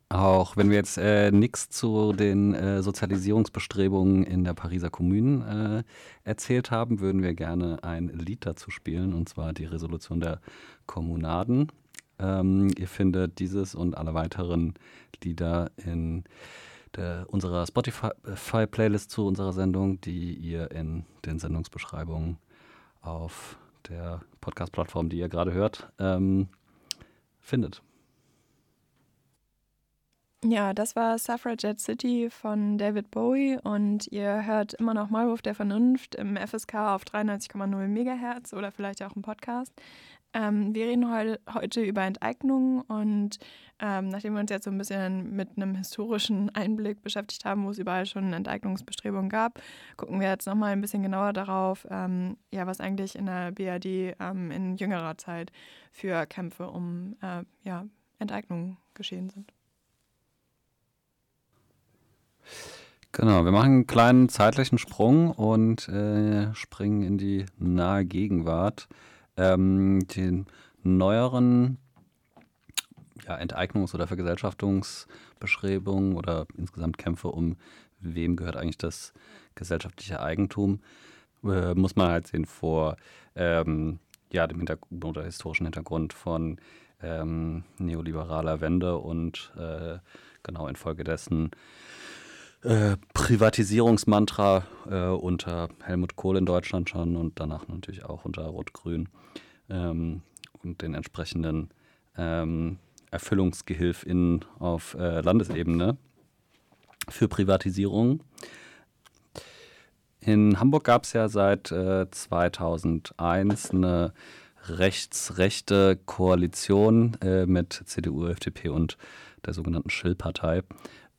Auch wenn wir jetzt äh, nichts zu den äh, Sozialisierungsbestrebungen in der Pariser Kommune äh, erzählt haben, würden wir gerne ein Lied dazu spielen, und zwar die Resolution der Kommunaden. Ähm, ihr findet dieses und alle weiteren Lieder in der, unserer Spotify-Playlist zu unserer Sendung, die ihr in den Sendungsbeschreibungen auf der Podcast-Plattform, die ihr gerade hört, ähm, findet. Ja, das war Suffragette City von David Bowie und ihr hört immer noch Maulwurf der Vernunft im FSK auf 93,0 Megahertz oder vielleicht auch im Podcast. Ähm, wir reden heu heute über Enteignung und ähm, nachdem wir uns jetzt so ein bisschen mit einem historischen Einblick beschäftigt haben, wo es überall schon Enteignungsbestrebungen gab, gucken wir jetzt nochmal ein bisschen genauer darauf, ähm, ja, was eigentlich in der BRD ähm, in jüngerer Zeit für Kämpfe um äh, ja, Enteignung geschehen sind. Genau, wir machen einen kleinen zeitlichen Sprung und äh, springen in die nahe Gegenwart. Ähm, den neueren ja, Enteignungs- oder Vergesellschaftungsbestrebungen oder insgesamt Kämpfe um, wem gehört eigentlich das gesellschaftliche Eigentum, äh, muss man halt sehen vor ähm, ja, dem Hintergrund oder historischen Hintergrund von ähm, neoliberaler Wende und äh, genau infolgedessen äh, Privatisierungsmantra äh, unter Helmut Kohl in Deutschland schon und danach natürlich auch unter Rot-Grün ähm, und den entsprechenden ähm, ErfüllungsgehilfInnen auf äh, Landesebene für Privatisierung. In Hamburg gab es ja seit äh, 2001 eine rechtsrechte Koalition äh, mit CDU, FDP und der sogenannten Schill-Partei,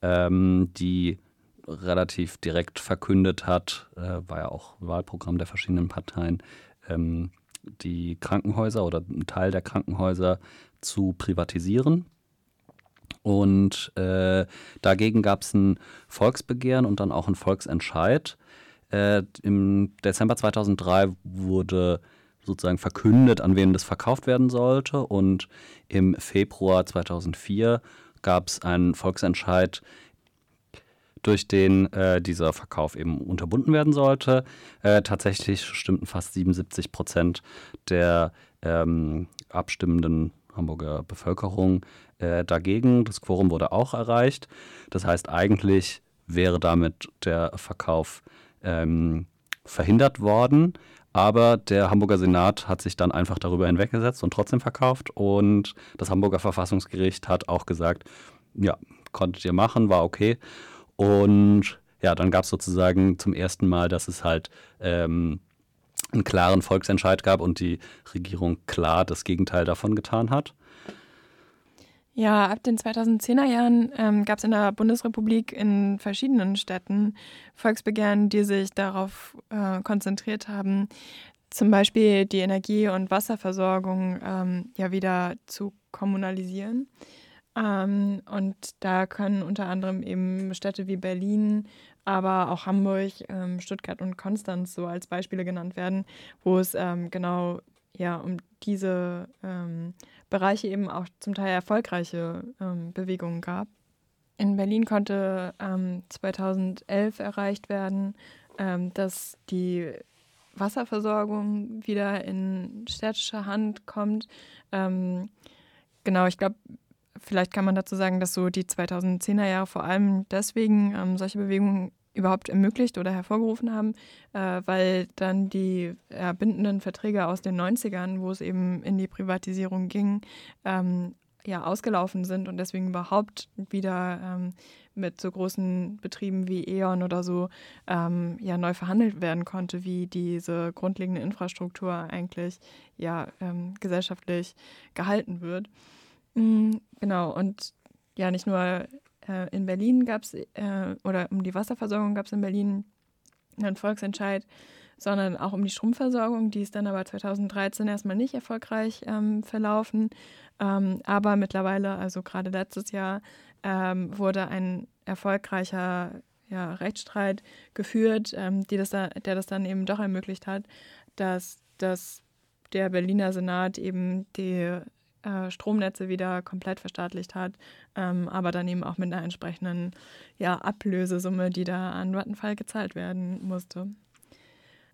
ähm, die relativ direkt verkündet hat, äh, war ja auch Wahlprogramm der verschiedenen Parteien, ähm, die Krankenhäuser oder einen Teil der Krankenhäuser zu privatisieren. Und äh, dagegen gab es ein Volksbegehren und dann auch einen Volksentscheid, Äh, Im Dezember 2003 wurde sozusagen verkündet, an wen das verkauft werden sollte. Und im Februar 2004 gab es einen Volksentscheid, durch den äh, dieser Verkauf eben unterbunden werden sollte. Äh, tatsächlich stimmten fast 77 Prozent der ähm, abstimmenden Hamburger Bevölkerung äh, dagegen. Das Quorum wurde auch erreicht. Das heißt, eigentlich wäre damit der Verkauf ähm, verhindert worden. Aber der Hamburger Senat hat sich dann einfach darüber hinweggesetzt und trotzdem verkauft. Und das Hamburger Verfassungsgericht hat auch gesagt, ja, konntet ihr machen, war okay. Und ja, dann gab es sozusagen zum ersten Mal, dass es halt ähm, einen klaren Volksentscheid gab und die Regierung klar das Gegenteil davon getan hat. Ja, ab den 2010er Jahren ähm, gab es in der Bundesrepublik in verschiedenen Städten Volksbegehren, die sich darauf äh, konzentriert haben, zum Beispiel die Energie- und Wasserversorgung ähm, ja wieder zu kommunalisieren. Ähm, und da können unter anderem eben Städte wie Berlin, aber auch Hamburg, ähm, Stuttgart und Konstanz so als Beispiele genannt werden, wo es ähm, genau ja um diese ähm, Bereiche eben auch zum Teil erfolgreiche ähm, Bewegungen gab. In Berlin konnte 2011 erreicht werden, dass die Wasserversorgung wieder in städtische Hand kommt. genau, ich glaube, Vielleicht kann man dazu sagen, dass so die 2010er Jahre vor allem deswegen ähm, solche Bewegungen überhaupt ermöglicht oder hervorgerufen haben, äh, weil dann die äh, bindenden Verträge aus den 90ern, wo es eben in die Privatisierung ging, ähm, ja ausgelaufen sind und deswegen überhaupt wieder ähm, mit so großen Betrieben wie E.ON oder so ähm, ja neu verhandelt werden konnte, wie diese grundlegende Infrastruktur eigentlich ja ähm, gesellschaftlich gehalten wird. Mhm, genau, und ja, nicht nur äh, in Berlin gab es, äh, oder um die Wasserversorgung gab es in Berlin einen Volksentscheid, sondern auch um die Stromversorgung. Die ist dann aber 2013 erstmal nicht erfolgreich ähm, verlaufen. Ähm, aber mittlerweile, also gerade letztes Jahr, ähm, wurde ein erfolgreicher ja, Rechtsstreit geführt, ähm, das da, der das dann eben doch ermöglicht hat, dass, dass der Berliner Senat eben die äh, Stromnetze wieder komplett verstaatlicht hat, ähm, aber dann eben auch mit einer entsprechenden ja, Ablösesumme, die da an Vattenfall gezahlt werden musste.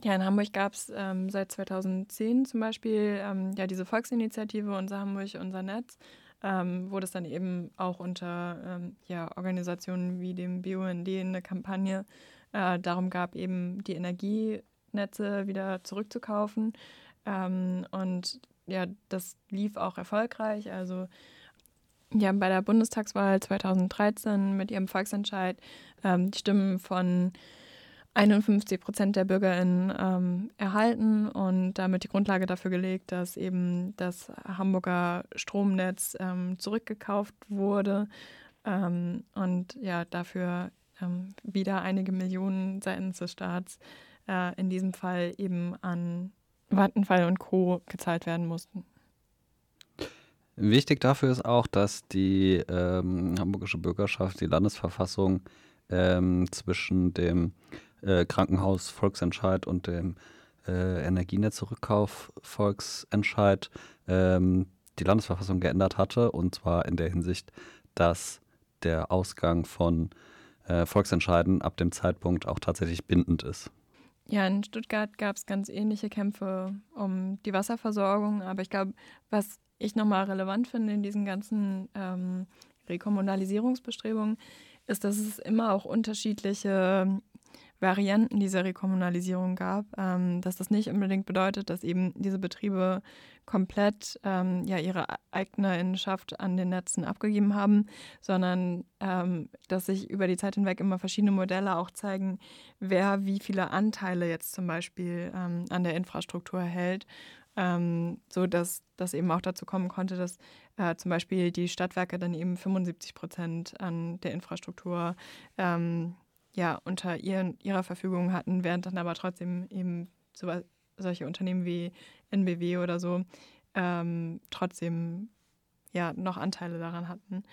Ja, in Hamburg gab es ähm, seit 2010 zum Beispiel ähm, ja diese Volksinitiative Unser Hamburg, unser Netz, ähm, wo das dann eben auch unter ähm, ja, Organisationen wie dem BUND eine Kampagne äh, darum gab, eben die Energienetze wieder zurückzukaufen. Ähm, und ja, das lief auch erfolgreich. Also ja, bei der Bundestagswahl 2013 mit ihrem Volksentscheid ähm, die Stimmen von 51 Prozent der BürgerInnen ähm, erhalten und damit die Grundlage dafür gelegt, dass eben das Hamburger Stromnetz ähm, zurückgekauft wurde ähm, und ja, dafür ähm, wieder einige Millionen seitens des Staats äh, in diesem Fall eben an Vattenfall und Co. gezahlt werden mussten. Wichtig dafür ist auch, dass die ähm, hamburgische Bürgerschaft die Landesverfassung ähm, zwischen dem äh, Krankenhaus Volksentscheid und dem äh, Energienetzrückkauf Volksentscheid ähm, die Landesverfassung geändert hatte und zwar in der Hinsicht, dass der Ausgang von äh, Volksentscheiden ab dem Zeitpunkt auch tatsächlich bindend ist. Ja, in Stuttgart gab es ganz ähnliche Kämpfe um die Wasserversorgung, aber ich glaube, was ich nochmal relevant finde in diesen ganzen ähm, Rekommunalisierungsbestrebungen, ist, dass es immer auch unterschiedliche Varianten dieser Rekommunalisierung gab, ähm, dass das nicht unbedingt bedeutet, dass eben diese Betriebe komplett ähm, ja, ihre Eignerschaft an den Netzen abgegeben haben, sondern ähm, dass sich über die Zeit hinweg immer verschiedene Modelle auch zeigen, wer wie viele Anteile jetzt zum Beispiel ähm, an der Infrastruktur hält. Ähm, so dass das eben auch dazu kommen konnte, dass äh, zum Beispiel die Stadtwerke dann eben 75 Prozent an der Infrastruktur ähm, ja, unter ihren, ihrer Verfügung hatten, während dann aber trotzdem eben so, solche Unternehmen wie NBW oder so ähm, trotzdem ja noch Anteile daran hatten.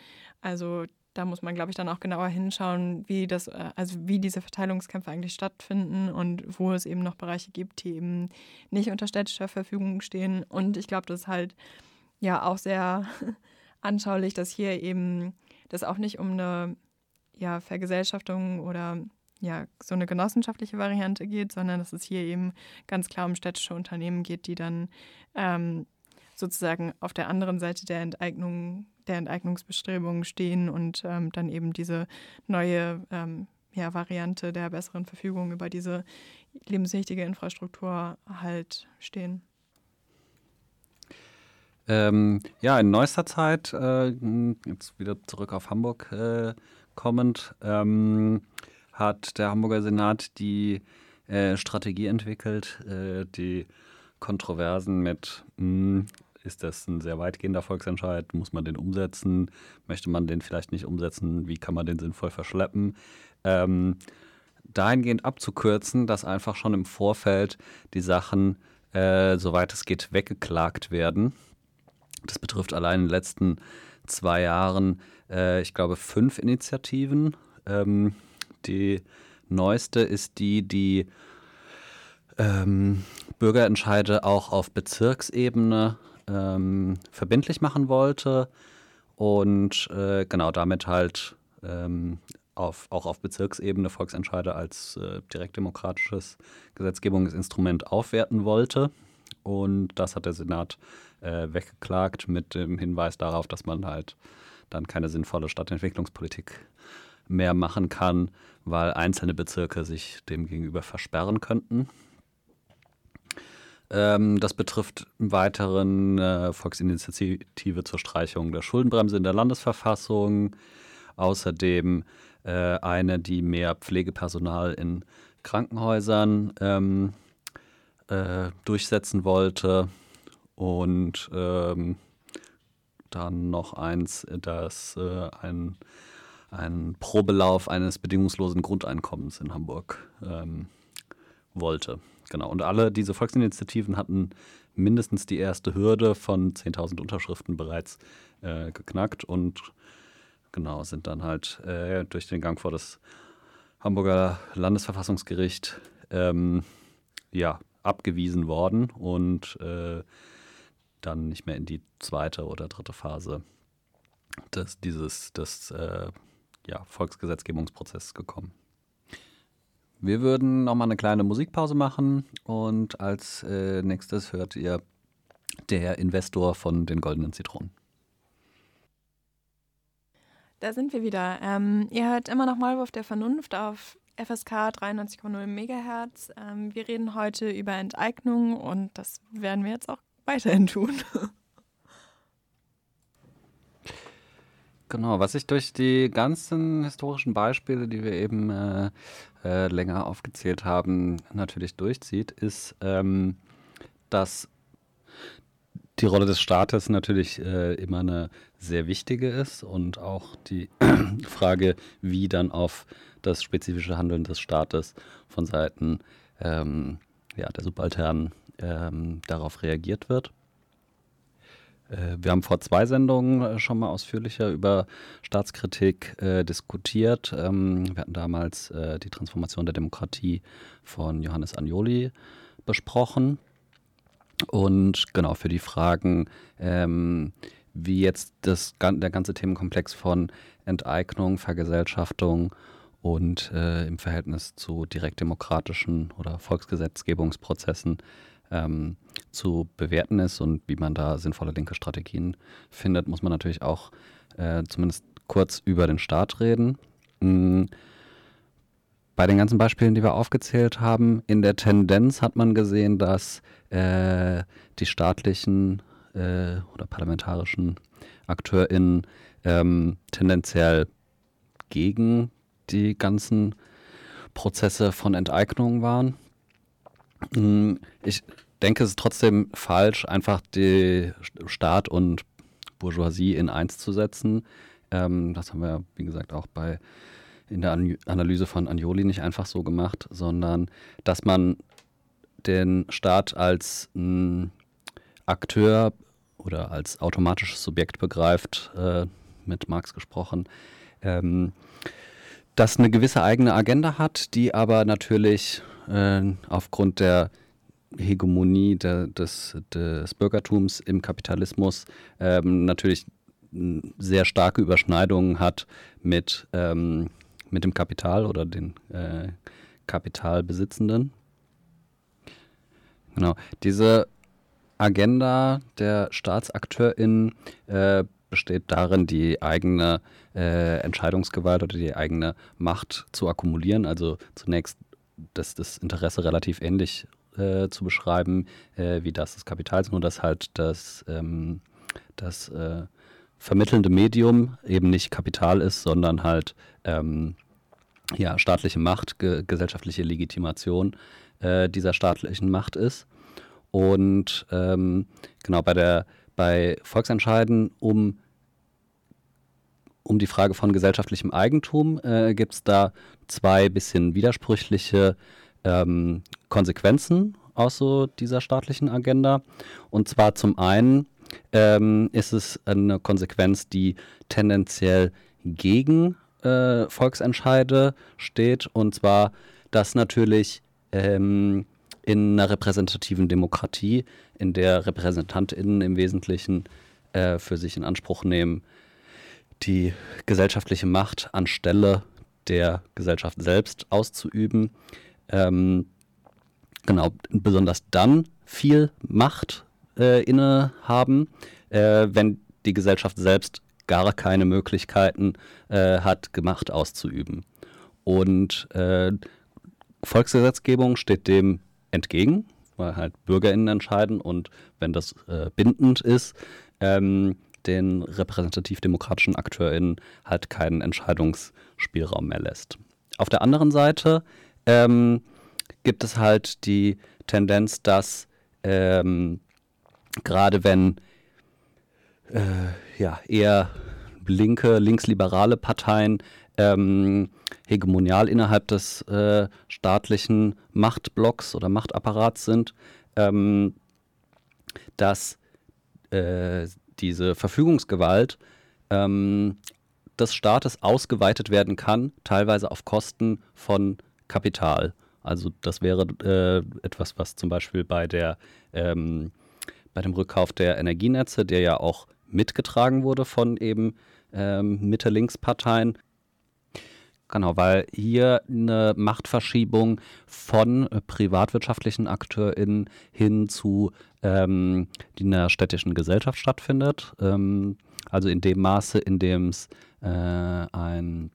Also da muss man, glaube ich, dann auch genauer hinschauen, wie das, äh, also wie diese Verteilungskämpfe eigentlich stattfinden und wo es eben noch Bereiche gibt, die eben nicht unter städtischer Verfügung stehen. Und ich glaube, das ist halt ja auch sehr anschaulich, dass hier eben das auch nicht um eine ja, Vergesellschaftung oder ja, so eine genossenschaftliche Variante geht, sondern dass es hier eben ganz klar um städtische Unternehmen geht, die dann ähm, sozusagen auf der anderen Seite der Enteignung, der Enteignungsbestrebungen stehen und ähm, dann eben diese neue ähm, ja, Variante der besseren Verfügung über diese lebenswichtige Infrastruktur halt stehen. Ähm, ja, in neuester Zeit, äh, jetzt wieder zurück auf Hamburg äh, kommend, ähm, hat der Hamburger Senat die äh, Strategie entwickelt, äh, die Kontroversen mit, mh, hm, ist das ein sehr weitgehender Volksentscheid, muss man den umsetzen, möchte man den vielleicht nicht umsetzen, wie kann man den sinnvoll verschleppen, ähm, dahingehend abzukürzen, dass einfach schon im Vorfeld die Sachen, äh, soweit es geht, weggeklagt werden. Das betrifft allein in den letzten zwei Jahren, äh, ich glaube, fünf Initiativen. Ähm, die neueste ist die, die ähm, Bürgerentscheide auch auf Bezirksebene ähm, verbindlich machen wollte und äh, genau damit halt ähm, auf, auch auf Bezirksebene Volksentscheide als äh, direktdemokratisches Gesetzgebungsinstrument aufwerten wollte. Und das hat der Senat äh, weggeklagt mit dem Hinweis darauf, dass man halt dann keine sinnvolle Stadtentwicklungspolitik mehr machen kann, weil einzelne Bezirke sich dem gegenüber versperren könnten. Ähm, das betrifft im Weiteren äh, Volksinitiative zur Streichung der Schuldenbremse in der Landesverfassung. Außerdem äh, eine, die mehr Pflegepersonal in Krankenhäusern ähm, äh, durchsetzen wollte. Und ähm, dann noch eins, das äh, ein, ein Probelauf eines bedingungslosen Grundeinkommens in Hamburg ähm, wollte. Genau. Und alle diese Volksinitiativen hatten mindestens die erste Hürde von 10.000 Unterschriften bereits äh, geknackt und genau sind dann halt äh, durch den Gang vor das Hamburger Landesverfassungsgericht ähm, ja, abgewiesen worden und äh, dann nicht mehr in die zweite oder dritte Phase des, dieses des äh, ja, Volksgesetzgebungsprozesses gekommen. Wir würden nochmal eine kleine Musikpause machen und als äh, nächstes hört ihr der Investor von den Goldenen Zitronen. Da sind wir wieder. Ähm, ihr hört immer noch Maulwurf der Vernunft auf FSK 93,0 MHz. Ähm, wir reden heute über Enteignung und das werden wir jetzt auch weiterhin tun. Genau, was sich durch die ganzen historischen Beispiele, die wir eben äh, äh, länger aufgezählt haben, natürlich durchzieht, ist, ähm, dass die Rolle des Staates natürlich äh, immer eine sehr wichtige ist und auch die Frage, wie dann auf das spezifische Handeln des Staates von Seiten ähm, ja, der Subalternen ähm, darauf reagiert wird. Äh, wir haben vor zwei Sendungen äh, schon mal ausführlicher über Staatskritik äh, diskutiert. Ähm, wir hatten damals äh, die Transformation der Demokratie von Johannes Agnoli besprochen. Und genau für die Fragen, ähm, wie jetzt das, der ganze Themenkomplex von Enteignung, Vergesellschaftung und äh, im Verhältnis zu direktdemokratischen oder Volksgesetzgebungsprozessen ähm, zu bewerten ist und wie man da sinnvolle linke Strategien findet, muss man natürlich auch äh, zumindest kurz über den Staat reden. Mhm. Bei den ganzen Beispielen, die wir aufgezählt haben, in der Tendenz hat man gesehen, dass äh, die staatlichen äh, oder parlamentarischen AkteurInnen ähm, tendenziell gegen die ganzen Prozesse von Enteignung waren. Hm, ich denke, es ist trotzdem falsch, einfach die Staat und Bourgeoisie in eins zu setzen. Ähm, das haben wir, wie gesagt, auch bei in der Analyse von Anjoli nicht einfach so gemacht, sondern dass man den Staat als m, Akteur oder als automatisches Subjekt begreift, äh, mit Marx gesprochen, ähm, das eine gewisse eigene Agenda hat, die aber natürlich äh, aufgrund der Hegemonie der, des, des Bürgertums im Kapitalismus ähm, natürlich sehr starke Überschneidungen hat mit, ähm, mit dem Kapital oder den äh, Kapitalbesitzenden. Genau. Diese Agenda der StaatsakteurInnen äh, besteht darin, die eigene äh, Entscheidungsgewalt oder die eigene Macht zu akkumulieren. Also zunächst das, das Interesse relativ ähnlich äh, zu beschreiben äh, wie das des Kapitals, nur dass halt das, ähm, das äh, vermittelnde Medium eben nicht Kapital ist, sondern halt ähm, ja, staatliche Macht, ge gesellschaftliche Legitimation äh, dieser staatlichen Macht ist. Und ähm, genau bei der bei Volksentscheiden um, um die Frage von gesellschaftlichem Eigentum äh, gibt es da zwei bisschen widersprüchliche ähm, Konsequenzen aus so dieser staatlichen Agenda. Und zwar zum einen ähm, ist es eine Konsequenz, die tendenziell gegen äh, Volksentscheide steht. Und zwar, dass natürlich ähm, in einer repräsentativen Demokratie, in der RepräsentantInnen im Wesentlichen äh, für sich in Anspruch nehmen, die gesellschaftliche Macht anstelle der Gesellschaft selbst auszuüben. Ähm, genau, besonders dann viel Macht äh, innehaben, äh, wenn die Gesellschaft selbst gar keine Möglichkeiten äh, hat, Macht auszuüben. Und äh, Volksgesetzgebung steht dem entgegen, weil halt BürgerInnen entscheiden und wenn das äh, bindend ist, ähm, den repräsentativ-demokratischen AkteurInnen halt keinen Entscheidungsspielraum mehr lässt. Auf der anderen Seite ähm, gibt es halt die Tendenz, dass ähm, gerade wenn äh, ja, eher linke, linksliberale Parteien ähm, hegemonial innerhalb des äh, staatlichen Machtblocks oder Machtapparats sind, ähm, dass äh, diese Verfügungsgewalt ähm, des Staates ausgeweitet werden kann, teilweise auf Kosten von Kapital. Also das wäre äh, etwas, was zum Beispiel bei der ähm, bei dem Rückkauf der Energienetze, der ja auch mitgetragen wurde von eben ähm, Mitte-Links-Parteien, Genau, weil hier eine Machtverschiebung von äh, privatwirtschaftlichen AkteurInnen hin zu ähm, einer städtischen Gesellschaft stattfindet. Ähm, also in dem Maße, in dem es äh, ein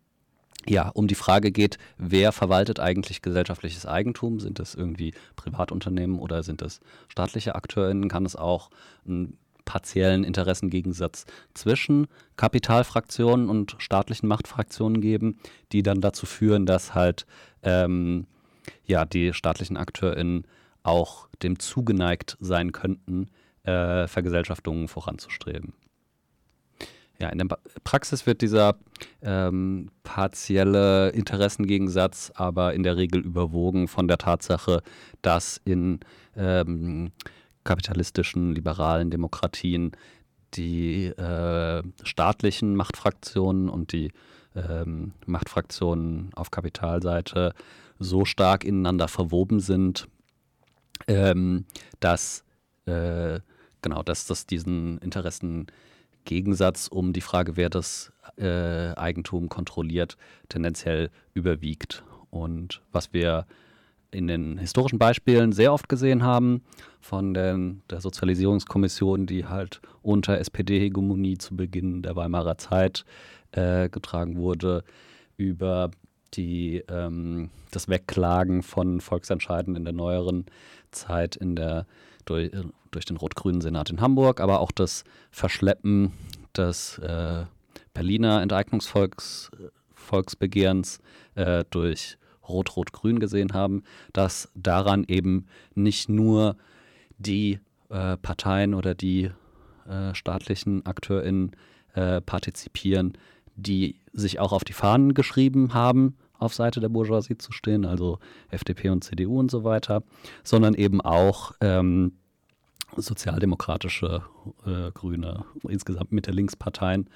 ja, um die Frage geht, wer verwaltet eigentlich gesellschaftliches Eigentum? Sind es irgendwie Privatunternehmen oder sind es staatliche AkteurInnen? Kann es auch ein partiellen Interessengegensatz zwischen Kapitalfraktionen und staatlichen Machtfraktionen geben, die dann dazu führen, dass halt ähm, ja, die staatlichen AkteurInnen auch dem zugeneigt sein könnten, äh, Vergesellschaftungen voranzustreben. Ja, in der Praxis wird dieser ähm, partielle Interessengegensatz aber in der Regel überwogen von der Tatsache, dass in ähm, kapitalistischen, liberalen Demokratien die äh, staatlichen Machtfraktionen und die ähm, Machtfraktionen auf Kapitalseite so stark ineinander verwoben sind, ähm, dass äh, genau, dass das diesen Interessengegensatz um die Frage, wer das äh, Eigentum kontrolliert, tendenziell überwiegt. Und was wir in den historischen Beispielen sehr oft gesehen haben, von den, der Sozialisierungskommission, die halt unter SPD-Hegemonie zu Beginn der Weimarer Zeit äh, getragen wurde, über die, ähm, das Wegklagen von Volksentscheiden in der neueren Zeit in der, durch, durch den rot-grünen Senat in Hamburg, aber auch das Verschleppen des äh, Berliner Enteignungsvolksbegehrens äh, durch Rot-Rot-Grün gesehen haben, dass daran eben nicht nur die äh, Parteien oder die äh, staatlichen AkteurInnen äh, partizipieren, die sich auch auf die Fahnen geschrieben haben, auf Seite der Bourgeoisie zu stehen, also FDP und CDU und so weiter, sondern eben auch ähm, sozialdemokratische, äh, grüne, insgesamt Mitte-Links-Parteien,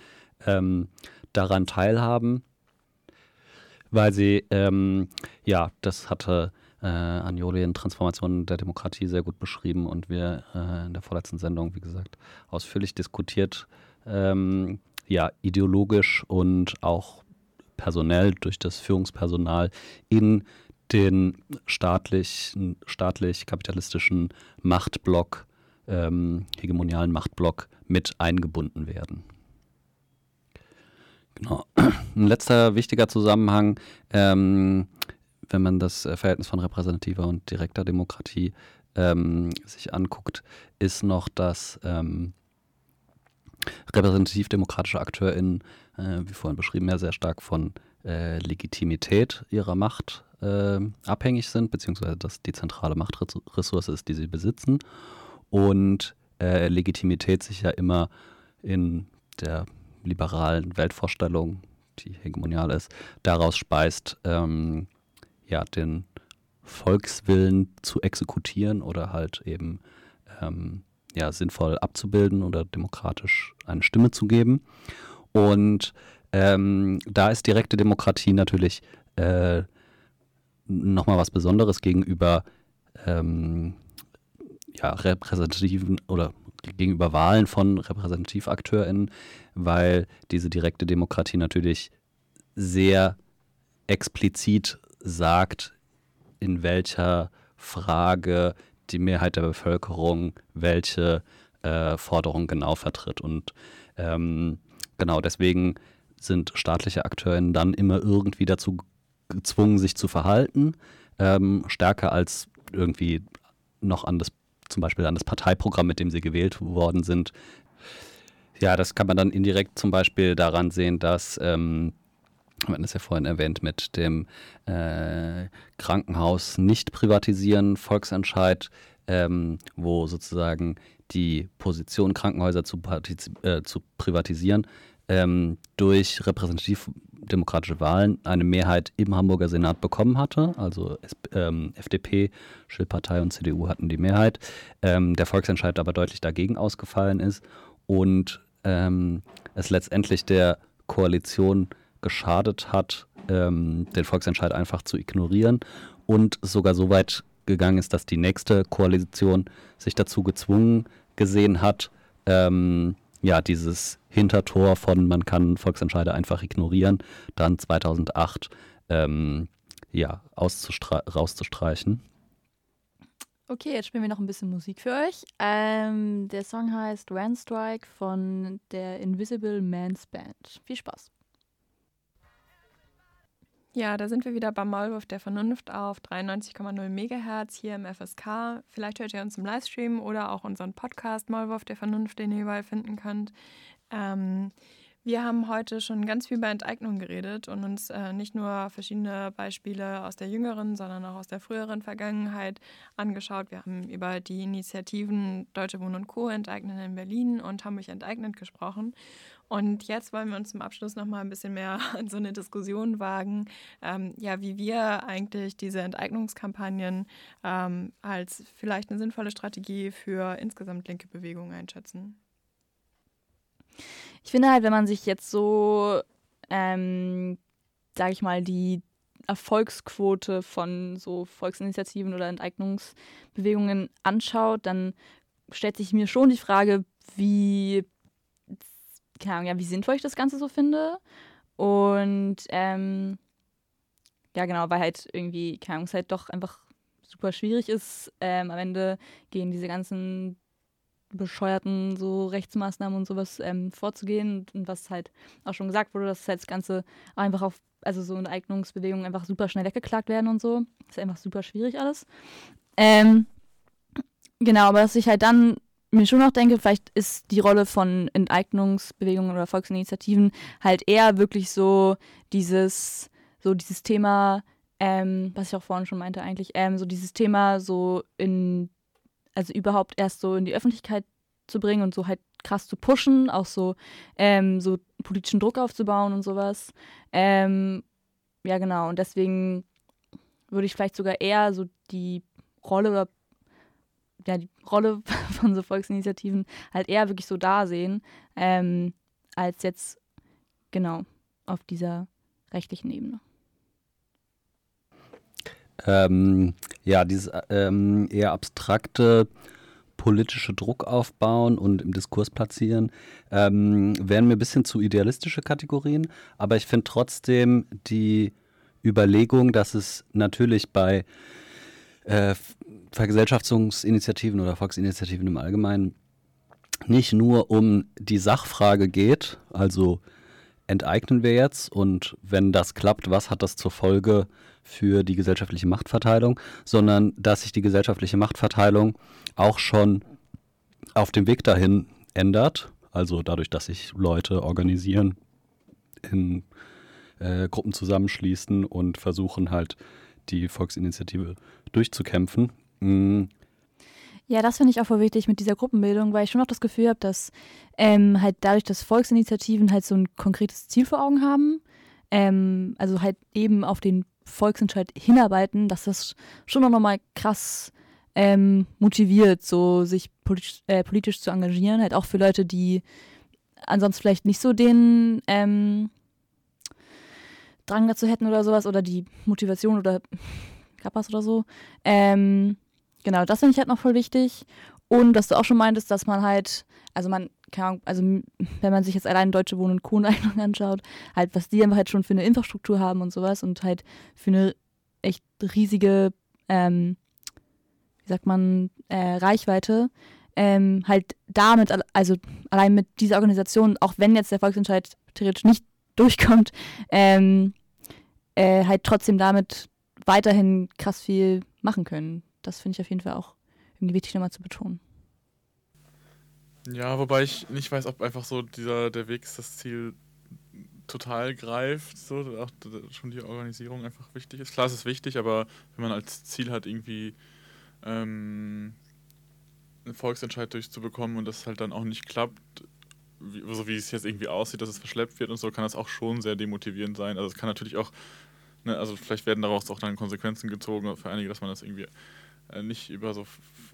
ähm, daran teilhaben, weil sie, ähm, ja, das hatte äh, Anjoli in Transformation der Demokratie sehr gut beschrieben und wir äh, in der vorletzten Sendung, wie gesagt, ausführlich diskutiert, ähm, ja, ideologisch und auch personell durch das Führungspersonal in den staatlich, staatlich kapitalistischen Machtblock, ähm, hegemonialen Machtblock mit eingebunden werden. Genau. Ein letzter wichtiger Zusammenhang, ähm, wenn man das Verhältnis von repräsentativer und direkter Demokratie ähm, sich anguckt, ist noch, dass ähm, repräsentativ-demokratische AkteurInnen, äh, wie vorhin beschrieben, ja sehr stark von äh, Legitimität ihrer Macht äh, abhängig sind, beziehungsweise dass die zentrale Machtressource ist, die sie besitzen. Und äh, Legitimität sich ja immer in der liberalen Weltvorstellung, die hegemonial ist, daraus speist, ähm, ja, den Volkswillen zu exekutieren oder halt eben ähm, ja, sinnvoll abzubilden oder demokratisch eine Stimme zu geben. Und ähm, da ist direkte Demokratie natürlich äh, nochmal was Besonderes gegenüber ähm, ja, repräsentativen oder gegenüber Wahlen von RepräsentativakteurInnen, weil diese direkte Demokratie natürlich sehr explizit sagt, in welcher Frage die Mehrheit der Bevölkerung welche äh, Forderung genau vertritt. Und ähm, genau deswegen sind staatliche AkteurInnen dann immer irgendwie dazu gezwungen, sich zu verhalten, ähm, stärker als irgendwie noch an das, zum Beispiel an das Parteiprogramm, mit dem sie gewählt worden sind. Ja, das kann man dann indirekt zum Beispiel daran sehen, dass ähm, wir hatten es ja vorhin erwähnt mit dem äh, Krankenhaus nicht privatisieren, Volksentscheid, ähm, wo sozusagen die Position, Krankenhäuser zu, äh, zu privatisieren, ähm, durch repräsentativ-demokratische Wahlen eine Mehrheit im Hamburger Senat bekommen hatte. Also ähm, FDP, Schildpartei und CDU hatten die Mehrheit. Ähm, der Volksentscheid aber deutlich dagegen ausgefallen ist und ähm, es letztendlich der Koalition geschadet hat, ähm, den Volksentscheid einfach zu ignorieren und sogar so weit gegangen ist, dass die nächste Koalition sich dazu gezwungen gesehen hat, ähm, ja, dieses Hintertor von man kann Volksentscheide einfach ignorieren, dann 2008 ähm, ja, rauszustreichen. Okay, jetzt spielen wir noch ein bisschen Musik für euch. Ähm, der Song heißt Rand Strike von der Invisible Man's Band. Viel Spaß. Ja, da sind wir wieder beim Maulwurf der Vernunft auf 93,0 Megahertz hier im FSK. Vielleicht hört ihr uns im Livestream oder auch unseren Podcast Maulwurf der Vernunft, den ihr überall finden könnt. Ähm, wir haben heute schon ganz viel über Enteignung geredet und uns äh, nicht nur verschiedene Beispiele aus der jüngeren, sondern auch aus der früheren Vergangenheit angeschaut. Wir haben über die Initiativen Deutsche Wohnen und Co. enteignen in Berlin und Hamburg enteignet gesprochen. Und jetzt wollen wir uns zum Abschluss noch mal ein bisschen mehr an so eine Diskussion wagen, ähm, ja, wie wir eigentlich diese Enteignungskampagnen ähm, als vielleicht eine sinnvolle Strategie für insgesamt linke Bewegungen einschätzen. Ich finde halt, wenn man sich jetzt so, ähm, sage ich mal, die Erfolgsquote von so Volksinitiativen oder Enteignungsbewegungen anschaut, dann stellt sich mir schon die Frage, wie keine Ahnung, ja, wie sinnvoll ich das Ganze so finde. Und ähm, ja, genau, weil halt irgendwie, keine Ahnung, es halt doch einfach super schwierig ist. Ähm, am Ende gehen diese ganzen bescheuerten so Rechtsmaßnahmen und sowas ähm, vorzugehen und, was halt auch schon gesagt wurde, dass halt das Ganze einfach auf, also so Enteignungsbewegungen einfach super schnell weggeklagt werden und so. Ist einfach super schwierig alles. Ähm, genau, aber dass ich halt dann mir schon noch denke, vielleicht ist die Rolle von Enteignungsbewegungen oder Volksinitiativen halt eher wirklich so dieses, so dieses Thema, ähm, was ich auch vorhin schon meinte eigentlich, ähm, so dieses Thema so in, also überhaupt erst so in die Öffentlichkeit zu bringen und so halt krass zu pushen, auch so, ähm, so politischen Druck aufzubauen und sowas. Ähm, ja, genau. Und deswegen würde ich vielleicht sogar eher so die Rolle oder ja, die Rolle von so Volksinitiativen halt eher wirklich so da sehen, ähm, als jetzt genau, auf dieser rechtlichen Ebene. Ähm, ja, dieses ähm, eher abstrakte politische Druck aufbauen und im Diskurs platzieren, ähm, wären mir ein bisschen zu idealistische Kategorien. Aber ich finde trotzdem die Überlegung, dass es natürlich bei äh, Vergesellschaftungsinitiativen oder Volksinitiativen im Allgemeinen nicht nur um die Sachfrage geht, also enteignen wir jetzt und wenn das klappt, was hat das zur Folge für die gesellschaftliche Machtverteilung, sondern dass sich die gesellschaftliche Machtverteilung auch schon auf dem Weg dahin ändert, also dadurch, dass sich Leute organisieren, in äh, Gruppen zusammenschließen und versuchen halt die Volksinitiative durchzukämpfen. Mhm. Ja, das finde ich auch voll wichtig mit dieser Gruppenbildung, weil ich schon auch das Gefühl habe, dass ähm, halt dadurch, dass Volksinitiativen halt so ein konkretes Ziel vor Augen haben, ähm, also halt eben auf den Volksentscheid hinarbeiten, dass das schon auch nochmal krass ähm, motiviert, so sich politisch, äh, politisch, zu engagieren, halt auch für Leute, die ansonsten vielleicht nicht so den ähm, Drang dazu hätten oder sowas oder die Motivation oder Kappas oder so. Ähm, Genau, das finde ich halt noch voll wichtig. Und dass du auch schon meintest, dass man halt, also man, Ahnung, also wenn man sich jetzt allein Deutsche Wohnen und Co. anschaut, halt, was die einfach halt schon für eine Infrastruktur haben und sowas und halt für eine echt riesige, ähm, wie sagt man, äh, Reichweite, ähm, halt damit, also allein mit dieser Organisation, auch wenn jetzt der Volksentscheid theoretisch nicht durchkommt, ähm, äh, halt trotzdem damit weiterhin krass viel machen können das finde ich auf jeden Fall auch irgendwie wichtig nochmal zu betonen. Ja, wobei ich nicht weiß, ob einfach so dieser der Weg ist das Ziel total greift, so auch schon die Organisierung einfach wichtig ist. Klar, es ist wichtig, aber wenn man als Ziel hat, irgendwie ähm, einen Volksentscheid durchzubekommen und das halt dann auch nicht klappt, wie, so wie es jetzt irgendwie aussieht, dass es verschleppt wird und so, kann das auch schon sehr demotivierend sein. Also es kann natürlich auch, ne, also vielleicht werden daraus auch dann Konsequenzen gezogen für einige, dass man das irgendwie äh, nicht über so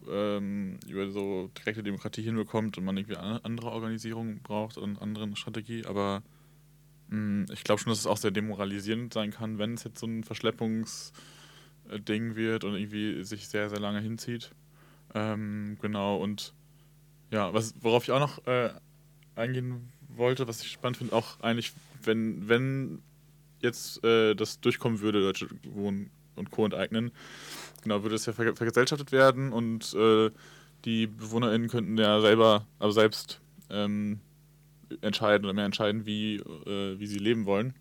ähm, über so direkte Demokratie hinbekommt und man irgendwie andere Organisierung braucht und andere Strategie, aber mh, mm, ich glaube schon, dass es auch sehr demoralisierend sein kann, wenn es jetzt so ein Verschleppungsding wird und irgendwie sich sehr, sehr lange hinzieht. Ähm, genau, und ja, was, worauf ich auch noch äh, eingehen wollte, was ich spannend finde, auch eigentlich, wenn, wenn jetzt äh, das durchkommen würde, Deutsche Wohnen und Co. enteignen, genau, würde es ja ver vergesellschaftet werden und äh, die BewohnerInnen könnten ja selber, aber selbst ähm, entscheiden oder mehr entscheiden, wie, äh, wie sie leben wollen.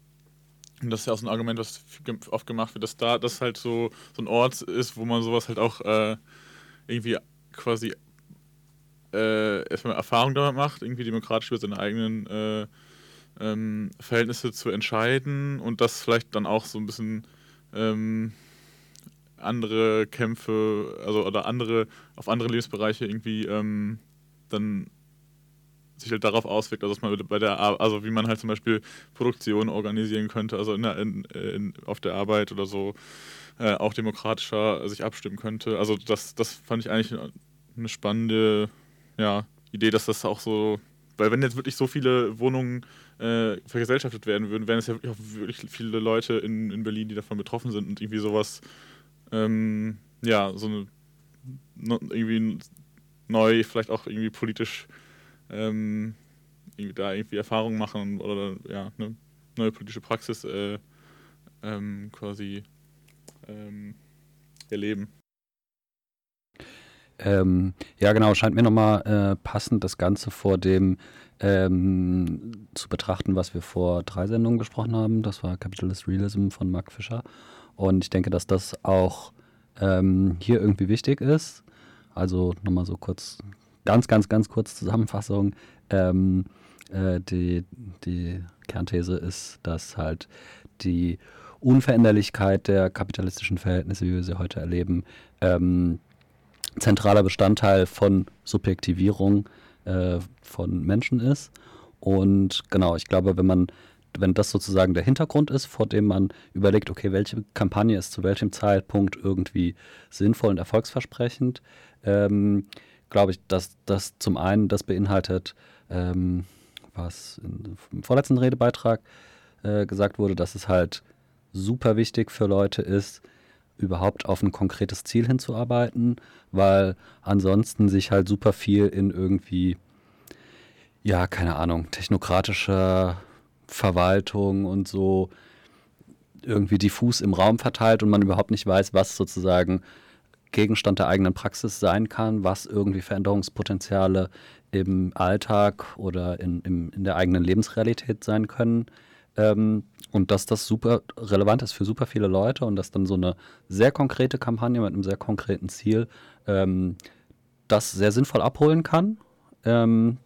Und das ist ja auch so ein Argument, was oft gemacht wird, dass da das halt so, so ein Ort ist, wo man sowas halt auch äh, irgendwie quasi äh, erstmal Erfahrung damit macht, irgendwie demokratisch über seine eigenen äh, ähm, Verhältnisse zu entscheiden und das vielleicht dann auch so ein bisschen ähm, andere Kämpfe, also oder andere, auf andere Lebensbereiche irgendwie ähm, dann sich halt darauf auswirkt, also dass man bei der also wie man halt zum Beispiel Produktion organisieren könnte, also in der, in, in, auf der Arbeit oder so äh, auch demokratischer sich abstimmen könnte. Also das, das fand ich eigentlich eine spannende ja, Idee, dass das auch so, weil wenn jetzt wirklich so viele Wohnungen äh, vergesellschaftet werden würden, wären es ja wirklich viele Leute in, in Berlin, die davon betroffen sind und irgendwie sowas ähm, ja, so eine irgendwie neu, vielleicht auch irgendwie politisch ähm, irgendwie da irgendwie Erfahrungen machen oder ja, eine neue politische Praxis äh, ähm, quasi ähm, erleben. Ähm, ja, genau, scheint mir nochmal äh, passend, das Ganze vor dem ähm, zu betrachten, was wir vor drei Sendungen gesprochen haben. Das war Capitalist Realism von Mark Fischer. Und ich denke, dass das auch ähm, hier irgendwie wichtig ist. Also nochmal so kurz, ganz, ganz, ganz kurz Zusammenfassung. Ähm, äh, die, die Kernthese ist, dass halt die Unveränderlichkeit der kapitalistischen Verhältnisse, wie wir sie heute erleben, ähm, zentraler Bestandteil von Subjektivierung äh, von Menschen ist. Und genau, ich glaube, wenn man wenn das sozusagen der Hintergrund ist, vor dem man überlegt, okay, welche Kampagne ist zu welchem Zeitpunkt irgendwie sinnvoll und erfolgsversprechend, ähm, glaube ich, dass das zum einen das beinhaltet, ähm, was im vorletzten Redebeitrag äh, gesagt wurde, dass es halt super wichtig für Leute ist, überhaupt auf ein konkretes Ziel hinzuarbeiten, weil ansonsten sich halt super viel in irgendwie, ja, keine Ahnung, technokratischer Verwaltung und so irgendwie diffus im Raum verteilt und man überhaupt nicht weiß, was sozusagen Gegenstand der eigenen Praxis sein kann, was irgendwie Veränderungspotenziale im Alltag oder in, im, in der eigenen Lebensrealität sein können. Ähm, und dass das super relevant ist für super viele Leute und dass dann so eine sehr konkrete Kampagne mit einem sehr konkreten Ziel ähm, das sehr sinnvoll abholen kann. Ähm,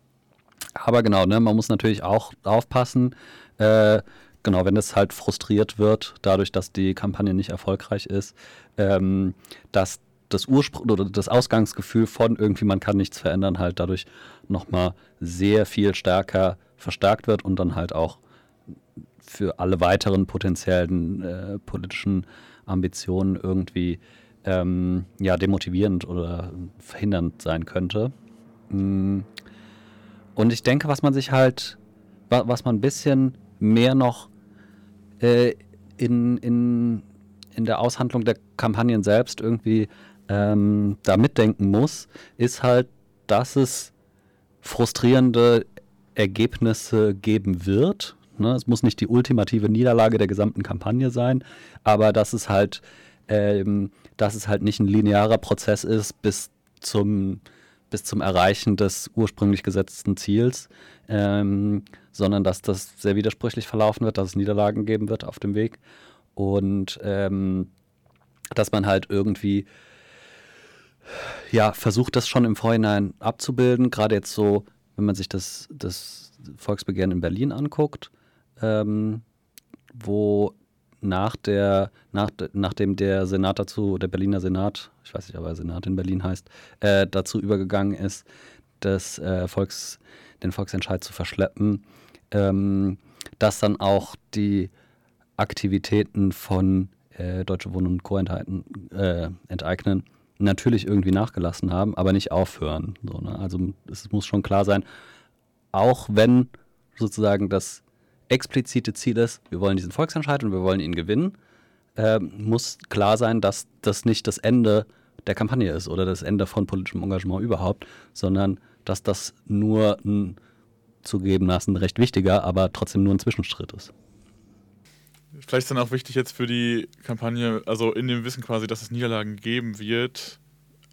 aber genau, ne, man muss natürlich auch aufpassen, äh, genau, wenn es halt frustriert wird, dadurch, dass die Kampagne nicht erfolgreich ist, ähm, dass das Ursprung oder das Ausgangsgefühl von irgendwie man kann nichts verändern halt dadurch nochmal sehr viel stärker verstärkt wird und dann halt auch für alle weiteren potenziellen äh, politischen Ambitionen irgendwie ähm, ja, demotivierend oder verhindernd sein könnte. Mm. Und ich denke, was man sich halt, was man ein bisschen mehr noch äh, in, in, in der Aushandlung der Kampagnen selbst irgendwie ähm, da mitdenken muss, ist halt, dass es frustrierende Ergebnisse geben wird, Ne? Es muss nicht die ultimative Niederlage der gesamten Kampagne sein, aber dass es halt, ähm, dass es halt nicht ein linearer Prozess ist bis zum, bis zum Erreichen des ursprünglich gesetzten Ziels, ähm, sondern dass das sehr widersprüchlich verlaufen wird, dass es Niederlagen geben wird auf dem Weg und ähm, dass man halt irgendwie ja, versucht das schon im Vorhinein abzubilden, gerade jetzt so, wenn man sich das, das Volksbegehren in Berlin anguckt, ähm, wo nach der, nach, nachdem der Senat dazu, der Berliner Senat, ich weiß nicht, ob er Senat in Berlin heißt, äh, dazu übergegangen ist, das, äh, Volks, den Volksentscheid zu verschleppen, ähm, dass dann auch die Aktivitäten von äh, Deutsche Wohnen und Co. Äh, enteignen natürlich irgendwie nachgelassen haben, aber nicht aufhören. So, ne? Also es muss schon klar sein, auch wenn sozusagen das explizite Ziel ist, wir wollen diesen Volksentscheid und wir wollen ihn gewinnen, äh, muss klar sein, dass das nicht das Ende der Kampagne ist oder das Ende von politischem Engagement überhaupt, sondern dass das nur ein zugegebenermaßen recht wichtiger, aber trotzdem nur ein Zwischenschritt ist. Vielleicht ist dann auch wichtig jetzt für die Kampagne, also in dem Wissen quasi, dass es Niederlagen geben wird,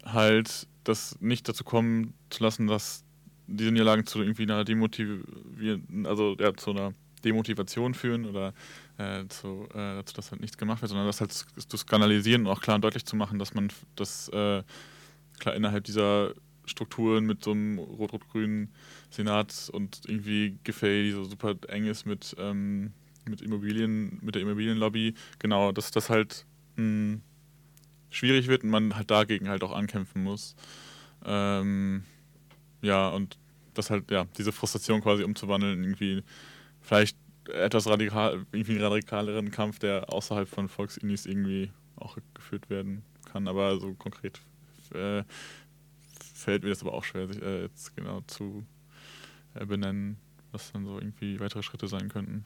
halt das nicht dazu kommen zu lassen, dass diese Niederlagen zu irgendwie einer demotivierenden, also ja, zu einer Demotivation führen oder äh, zu, äh, dazu, dass halt nichts gemacht wird, sondern das halt zu skandalisieren und auch klar und deutlich zu machen, dass man das äh, klar innerhalb dieser Strukturen mit so einem rot-rot-grünen Senat und irgendwie Gefäll, die so super eng ist mit, ähm, mit Immobilien, mit der Immobilienlobby, genau, dass das halt mh, hm, schwierig wird und man halt dagegen halt auch ankämpfen muss. Ähm, ja, und das halt, ja, diese Frustration quasi umzuwandeln, irgendwie vielleicht etwas radikal, irgendwie radikaleren Kampf, der außerhalb von Volksunis irgendwie auch geführt werden kann. Aber so konkret äh, fällt mir das aber auch schwer, sich äh, jetzt genau zu äh, benennen, was dann so irgendwie weitere Schritte sein könnten.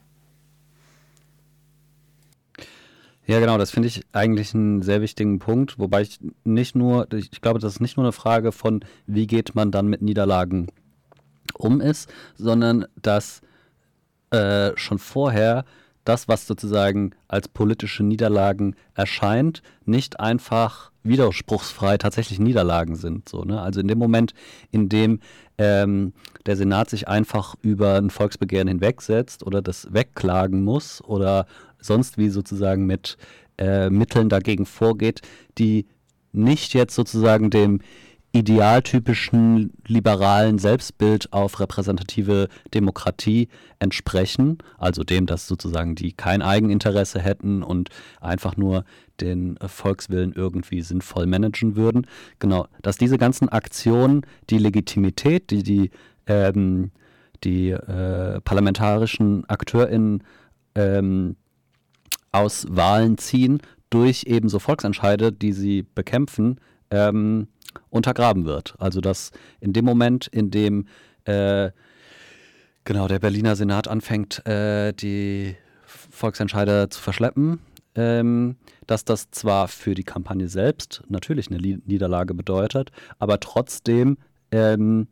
Ja, genau, das finde ich eigentlich einen sehr wichtigen Punkt, wobei ich nicht nur, ich glaube, das ist nicht nur eine Frage von, wie geht man dann mit Niederlagen um ist, sondern dass äh, schon vorher das, was sozusagen als politische Niederlagen erscheint, nicht einfach widerspruchsfrei tatsächlich Niederlagen sind. So, ne? Also in dem Moment, in dem ähm, der Senat sich einfach über ein Volksbegehren hinwegsetzt oder das wegklagen muss oder sonst wie sozusagen mit äh, Mitteln dagegen vorgeht, die nicht jetzt sozusagen dem idealtypischen liberalen Selbstbild auf repräsentative Demokratie entsprechen, also dem, dass sozusagen die kein Eigeninteresse hätten und einfach nur den Volkswillen irgendwie sinnvoll managen würden. Genau, dass diese ganzen Aktionen die Legitimität, die die, ähm, die äh, parlamentarischen AkteurInnen ähm, aus Wahlen ziehen, durch eben so Volksentscheide, die sie bekämpfen, ähm, untergraben wird. Also dass in dem Moment, in dem äh, genau der Berliner Senat anfängt, äh, die Volksentscheider zu verschleppen, ähm, dass das zwar für die Kampagne selbst natürlich eine Niederlage bedeutet, aber trotzdem ähm,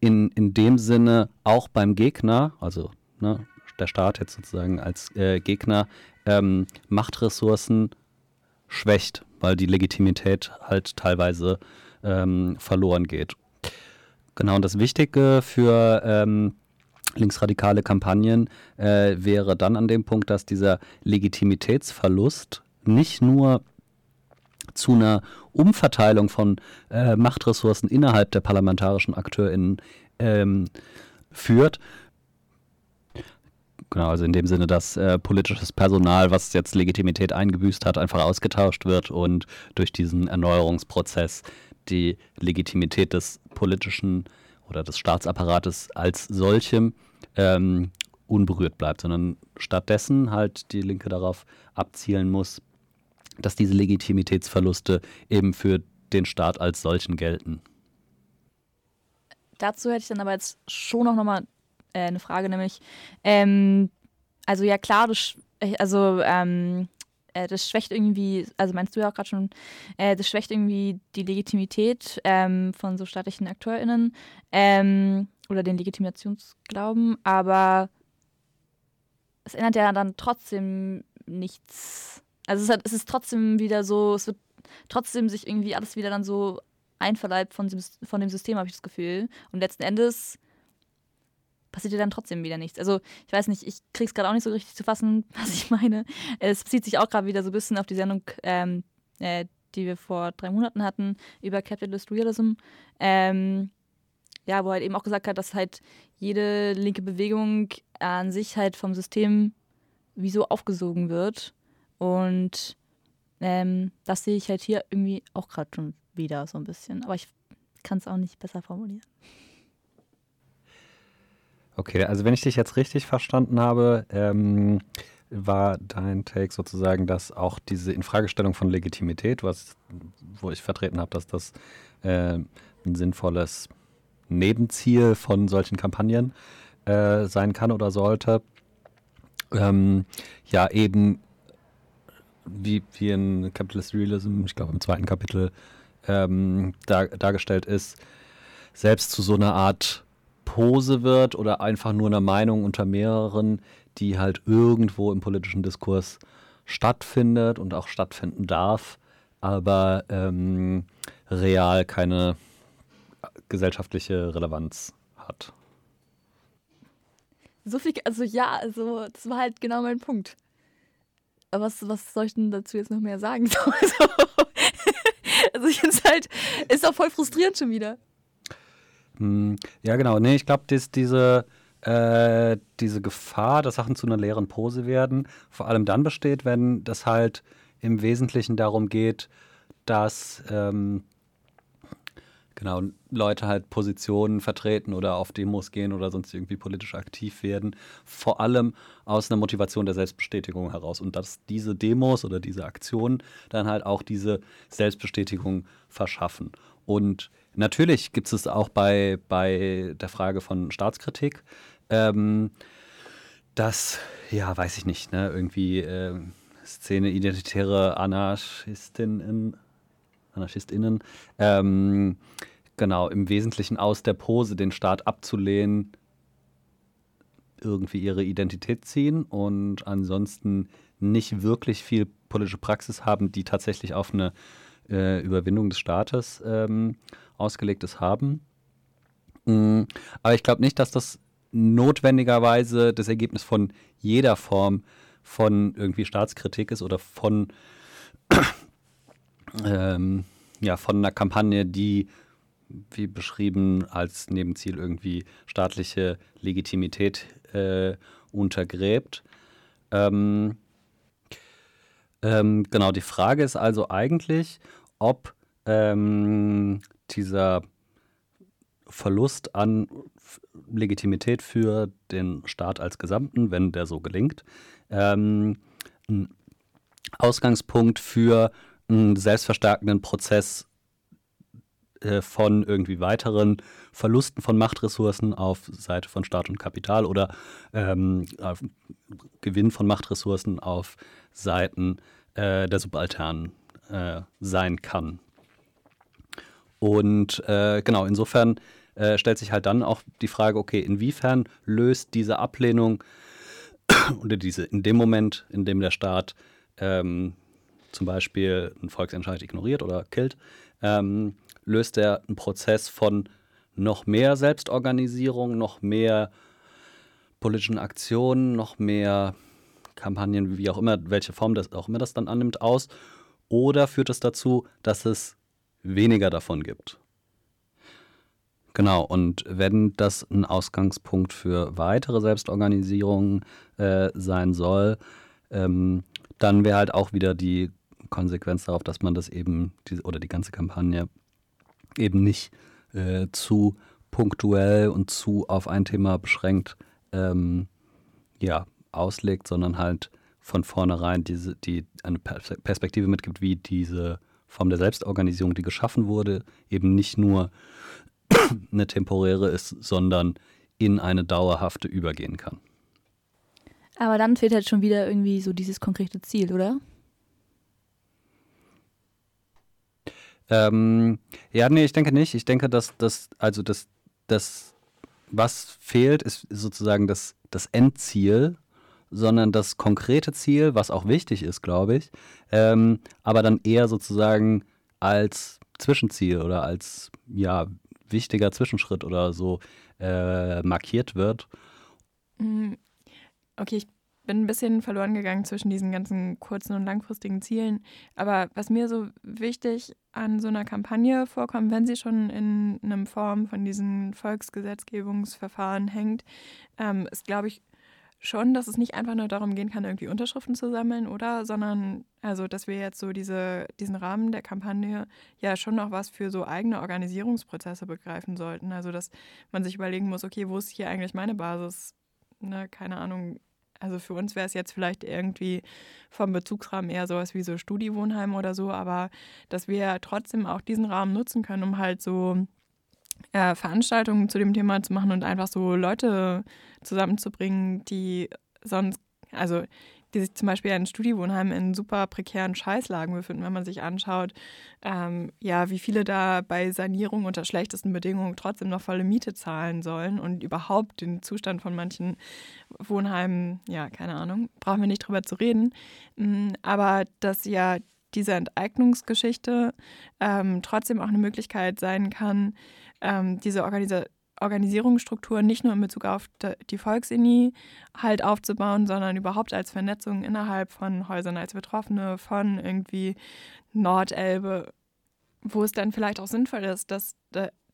in, in dem Sinne auch beim Gegner, also ne, der Staat jetzt sozusagen als äh, Gegner, ähm, Machtressourcen schwächt, weil die Legitimität halt teilweise ähm, verloren geht. Genau, und das Wichtige für ähm, linksradikale Kampagnen äh, wäre dann an dem Punkt, dass dieser Legitimitätsverlust nicht nur zu einer Umverteilung von äh, Machtressourcen innerhalb der parlamentarischen AkteurInnen ähm, führt. Genau, also in dem Sinne, dass äh, politisches Personal, was jetzt Legitimität eingebüßt hat, einfach ausgetauscht wird und durch diesen Erneuerungsprozess die Legitimität des politischen oder des Staatsapparates als solchem ähm, unberührt bleibt, sondern stattdessen halt die Linke darauf abzielen muss, dass diese Legitimitätsverluste eben für den Staat als solchen gelten. Dazu hätte ich dann aber jetzt schon noch mal äh, eine Frage, nämlich, ähm, also ja klar, das, also ähm, äh, das schwächt irgendwie, also meinst du ja auch gerade schon, äh, das schwächt irgendwie die Legitimität ähm, von so staatlichen AkteurInnen ähm, oder den Legitimationsglauben, aber es ändert ja dann trotzdem nichts. Also es, hat, es ist trotzdem wieder so, es wird trotzdem sich irgendwie alles wieder dann so einverleibt von, von dem System, habe ich das Gefühl. Und letzten Endes passiert ja dann trotzdem wieder nichts. Also ich weiß nicht, ich kriege es gerade auch nicht so richtig zu fassen, was ich meine. Es bezieht sich auch gerade wieder so ein bisschen auf die Sendung, ähm, äh, die wir vor drei Monaten hatten, über Capitalist Realism. Ähm, ja, wo halt eben auch gesagt hat, dass halt jede linke Bewegung an sich halt vom System wie so aufgesogen wird. Und ähm, das sehe ich halt hier irgendwie auch gerade schon wieder so ein bisschen. Aber ich kann es auch nicht besser formulieren. Okay, also wenn ich dich jetzt richtig verstanden habe, ähm, war dein Take sozusagen, dass auch diese Infragestellung von Legitimität, was, wo ich vertreten habe, dass das äh, ein sinnvolles Nebenziel von solchen Kampagnen äh, sein kann oder sollte, ähm, ja eben wie, wie in Capitalist Realism, ich glaube im zweiten Kapitel, ähm, dar, dargestellt ist, selbst zu so einer Art Pose wird oder einfach nur eine Meinung unter mehreren, die halt irgendwo im politischen Diskurs stattfindet und auch stattfinden darf, aber ähm, real keine gesellschaftliche Relevanz hat. So viel, also ja, also das war halt genau mein Punkt. Aber was, was soll ich denn dazu jetzt noch mehr sagen? also, also es halt, ist auch voll frustrierend schon wieder. Hm, ja, genau. Nee, ich glaube, diese, äh, diese Gefahr, dass Sachen zu einer leeren Pose werden, vor allem dann besteht, wenn das halt im Wesentlichen darum geht, dass ähm, genau Leute halt Positionen vertreten oder auf Demos gehen oder sonst irgendwie politisch aktiv werden, vor allem aus einer Motivation der Selbstbestätigung heraus und dass diese Demos oder diese Aktionen dann halt auch diese Selbstbestätigung verschaffen. Und Natürlich gibt es auch bei, bei der Frage von Staatskritik, ähm, dass, ja, weiß ich nicht, ne, irgendwie äh, Szene identitäre Anarchistinnen, Anarchistinnen, ähm, genau, im Wesentlichen aus der Pose, den Staat abzulehnen, irgendwie ihre Identität ziehen und ansonsten nicht wirklich viel politische Praxis haben, die tatsächlich auf eine äh, Überwindung des Staates ähm, ausgelegtes haben. Mm, aber ich glaube nicht, dass das notwendigerweise das Ergebnis von jeder Form von irgendwie Staatskritik ist oder von, ähm, ja, von einer Kampagne, die, wie beschrieben, als Nebenziel irgendwie staatliche Legitimität äh, untergräbt. Ähm, ähm, genau, die Frage ist also eigentlich, ob ähm, dieser Verlust an Legitimität für den Staat als Gesamten, wenn der so gelingt, ähm, ein Ausgangspunkt für einen selbstverstärkenden Prozess von irgendwie weiteren Verlusten von Machtressourcen auf Seite von Staat und Kapital oder ähm, Gewinn von Machtressourcen auf Seiten äh, der Subalternen äh, sein kann. Und äh, genau, insofern äh, stellt sich halt dann auch die Frage, okay, inwiefern löst diese Ablehnung oder diese in dem Moment, in dem der Staat ähm, zum Beispiel einen Volksentscheid ignoriert oder killt, ähm, löst er einen Prozess von noch mehr Selbstorganisierung, noch mehr politischen Aktionen, noch mehr Kampagnen, wie auch immer, welche Form das auch immer das dann annimmt, aus? Oder führt es dazu, dass es weniger davon gibt? Genau, und wenn das ein Ausgangspunkt für weitere Selbstorganisierungen äh, sein soll, ähm, dann wäre halt auch wieder die Konsequenz darauf, dass man das eben, die, oder die ganze Kampagne eben nicht äh, zu punktuell und zu auf ein Thema beschränkt ähm, ja, auslegt, sondern halt von vornherein diese, die eine Perspektive mitgibt, wie diese Form der Selbstorganisierung, die geschaffen wurde, eben nicht nur eine temporäre ist, sondern in eine dauerhafte übergehen kann. Aber dann fehlt halt schon wieder irgendwie so dieses konkrete Ziel, oder? Ähm, ja, nee, ich denke nicht. Ich denke, dass das, also das, das, was fehlt, ist sozusagen das, das Endziel, sondern das konkrete Ziel, was auch wichtig ist, glaube ich, ähm, aber dann eher sozusagen als Zwischenziel oder als ja wichtiger Zwischenschritt oder so äh, markiert wird. Mm, okay, ich bin ein bisschen verloren gegangen zwischen diesen ganzen kurzen und langfristigen Zielen. Aber was mir so wichtig an so einer Kampagne vorkommt, wenn sie schon in einem Form von diesen Volksgesetzgebungsverfahren hängt, ähm, ist, glaube ich, schon, dass es nicht einfach nur darum gehen kann, irgendwie Unterschriften zu sammeln, oder? Sondern, also, dass wir jetzt so diese, diesen Rahmen der Kampagne ja schon noch was für so eigene Organisierungsprozesse begreifen sollten. Also, dass man sich überlegen muss, okay, wo ist hier eigentlich meine Basis? Ne, keine Ahnung, also für uns wäre es jetzt vielleicht irgendwie vom Bezugsrahmen eher sowas wie so Studiewohnheim oder so, aber dass wir trotzdem auch diesen Rahmen nutzen können, um halt so äh, Veranstaltungen zu dem Thema zu machen und einfach so Leute zusammenzubringen, die sonst, also die sich zum Beispiel in Studiewohnheimen in super prekären Scheißlagen befinden, wenn man sich anschaut, ähm, ja, wie viele da bei Sanierung unter schlechtesten Bedingungen trotzdem noch volle Miete zahlen sollen und überhaupt den Zustand von manchen Wohnheimen, ja, keine Ahnung, brauchen wir nicht drüber zu reden. Mm, aber dass ja diese Enteignungsgeschichte ähm, trotzdem auch eine Möglichkeit sein kann, ähm, diese Organisation Organisierungsstruktur nicht nur in Bezug auf die Volksini halt aufzubauen, sondern überhaupt als Vernetzung innerhalb von Häusern als Betroffene von irgendwie Nordelbe, wo es dann vielleicht auch sinnvoll ist, dass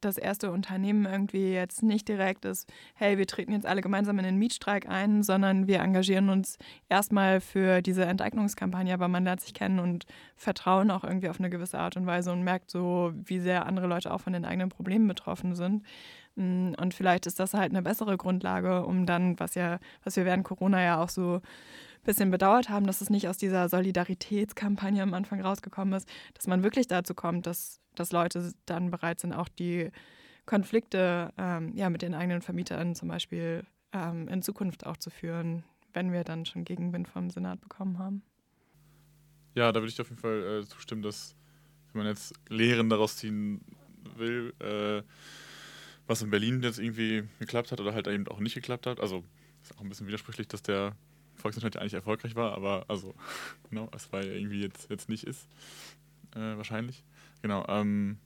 das erste Unternehmen irgendwie jetzt nicht direkt ist, hey, wir treten jetzt alle gemeinsam in den Mietstreik ein, sondern wir engagieren uns erstmal für diese Enteignungskampagne, aber man lernt sich kennen und vertrauen auch irgendwie auf eine gewisse Art und Weise und merkt so, wie sehr andere Leute auch von den eigenen Problemen betroffen sind. Mm, und vielleicht ist das halt eine bessere Grundlage, um dann, was ja, was wir während Corona ja auch so ein bisschen bedauert haben, dass es nicht aus dieser Solidaritätskampagne am Anfang rausgekommen ist, dass man wirklich dazu kommt, dass, dass Leute dann bereit sind, auch die Konflikte ähm, ja, mit den eigenen Vermietern zum Beispiel ähm, in Zukunft auch zu führen, wenn wir dann schon Gegenwind vom Senat bekommen haben. Ja, da würde ich auf jeden Fall äh, zustimmen, dass wenn man jetzt Lehren daraus ziehen will, äh, was in Berlin jetzt irgendwie geklappt hat oder halt eben auch nicht geklappt hat. Also ist auch ein bisschen widersprüchlich, dass der Volksentscheid ja eigentlich erfolgreich war, aber also, genau, es war ja irgendwie jetzt, jetzt nicht ist. Äh, wahrscheinlich. Genau, ähm,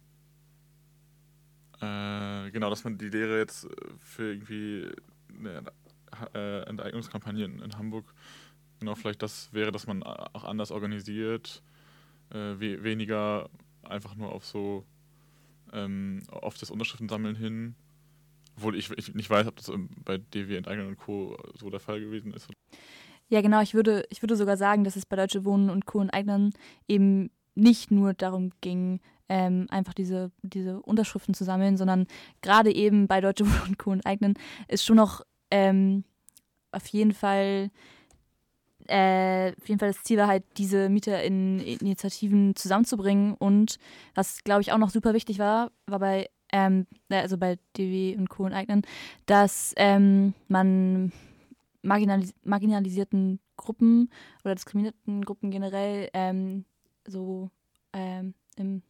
äh, genau, dass man die Lehre jetzt für irgendwie eine äh, Enteignungskampagne in, in, Hamburg, genau, vielleicht das wäre, dass man auch anders organisiert, äh, we weniger einfach nur auf so ähm, auf das Unterschriftensammeln hin. Obwohl ich, ich nicht weiß, ob das bei DW Enteignen und Co. so der Fall gewesen ist. Ja, genau. Ich würde, ich würde sogar sagen, dass es bei Deutsche Wohnen und Co. Enteignen eben nicht nur darum ging, ähm, einfach diese, diese Unterschriften zu sammeln, sondern gerade eben bei Deutsche Wohnen und Co. Enteignen ist schon noch ähm, auf jeden Fall äh, auf jeden Fall das Ziel war halt, diese MieterInnen-Initiativen zusammenzubringen. Und was, glaube ich, auch noch super wichtig war, war bei, ähm, äh, also bei DW und Co. enteignen, dass ähm, man marginalis marginalisierten Gruppen oder diskriminierten Gruppen generell ähm, so ähm, im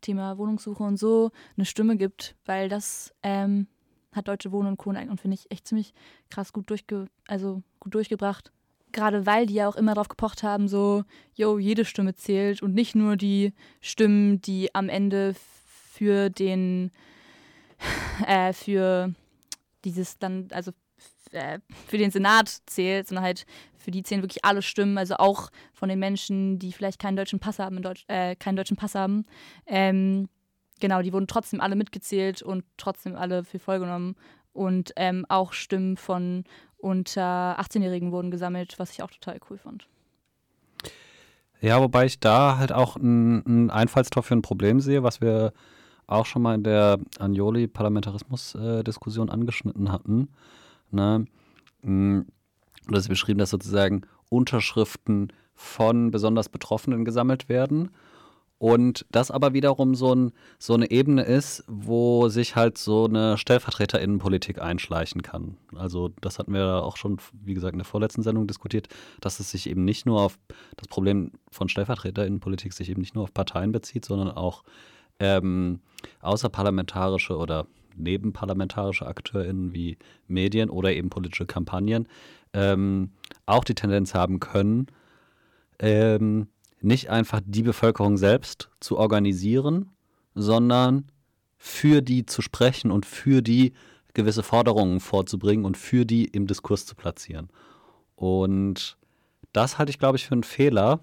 Thema Wohnungssuche und so eine Stimme gibt, weil das ähm, hat Deutsche Wohnen und Co. und finde ich echt ziemlich krass gut, durchge also gut durchgebracht. Gerade weil die ja auch immer darauf gepocht haben, so, yo, jede Stimme zählt und nicht nur die Stimmen, die am Ende für den, äh, für dieses dann, also äh, für den Senat zählt, sondern halt für die zählen wirklich alle Stimmen, also auch von den Menschen, die vielleicht keinen deutschen Pass haben, Deutsch, äh, keinen deutschen Pass haben. Ähm, genau, die wurden trotzdem alle mitgezählt und trotzdem alle für voll genommen. Und ähm, auch Stimmen von unter 18-Jährigen wurden gesammelt, was ich auch total cool fand. Ja, wobei ich da halt auch ein, Einfallstor für ein Problem sehe, was wir auch schon mal in der Anjoli-Parlamentarismus-Diskussion äh, angeschnitten hatten. Ne? Mm, das ist beschrieben, dass sozusagen Unterschriften von besonders Betroffenen gesammelt werden. Und das aber wiederum so, ein, so eine Ebene ist, wo sich halt so eine Stellvertreterinnenpolitik einschleichen kann. Also das hatten wir auch schon, wie gesagt, in der vorletzten Sendung diskutiert, dass es sich eben nicht nur auf das Problem von Stellvertreterinnenpolitik sich eben nicht nur auf Parteien bezieht, sondern auch ähm, außerparlamentarische oder nebenparlamentarische AkteurInnen wie Medien oder eben politische Kampagnen ähm, auch die Tendenz haben können, ähm, nicht einfach die Bevölkerung selbst zu organisieren, sondern für die zu sprechen und für die gewisse Forderungen vorzubringen und für die im Diskurs zu platzieren. Und das halte ich, glaube ich, für einen Fehler.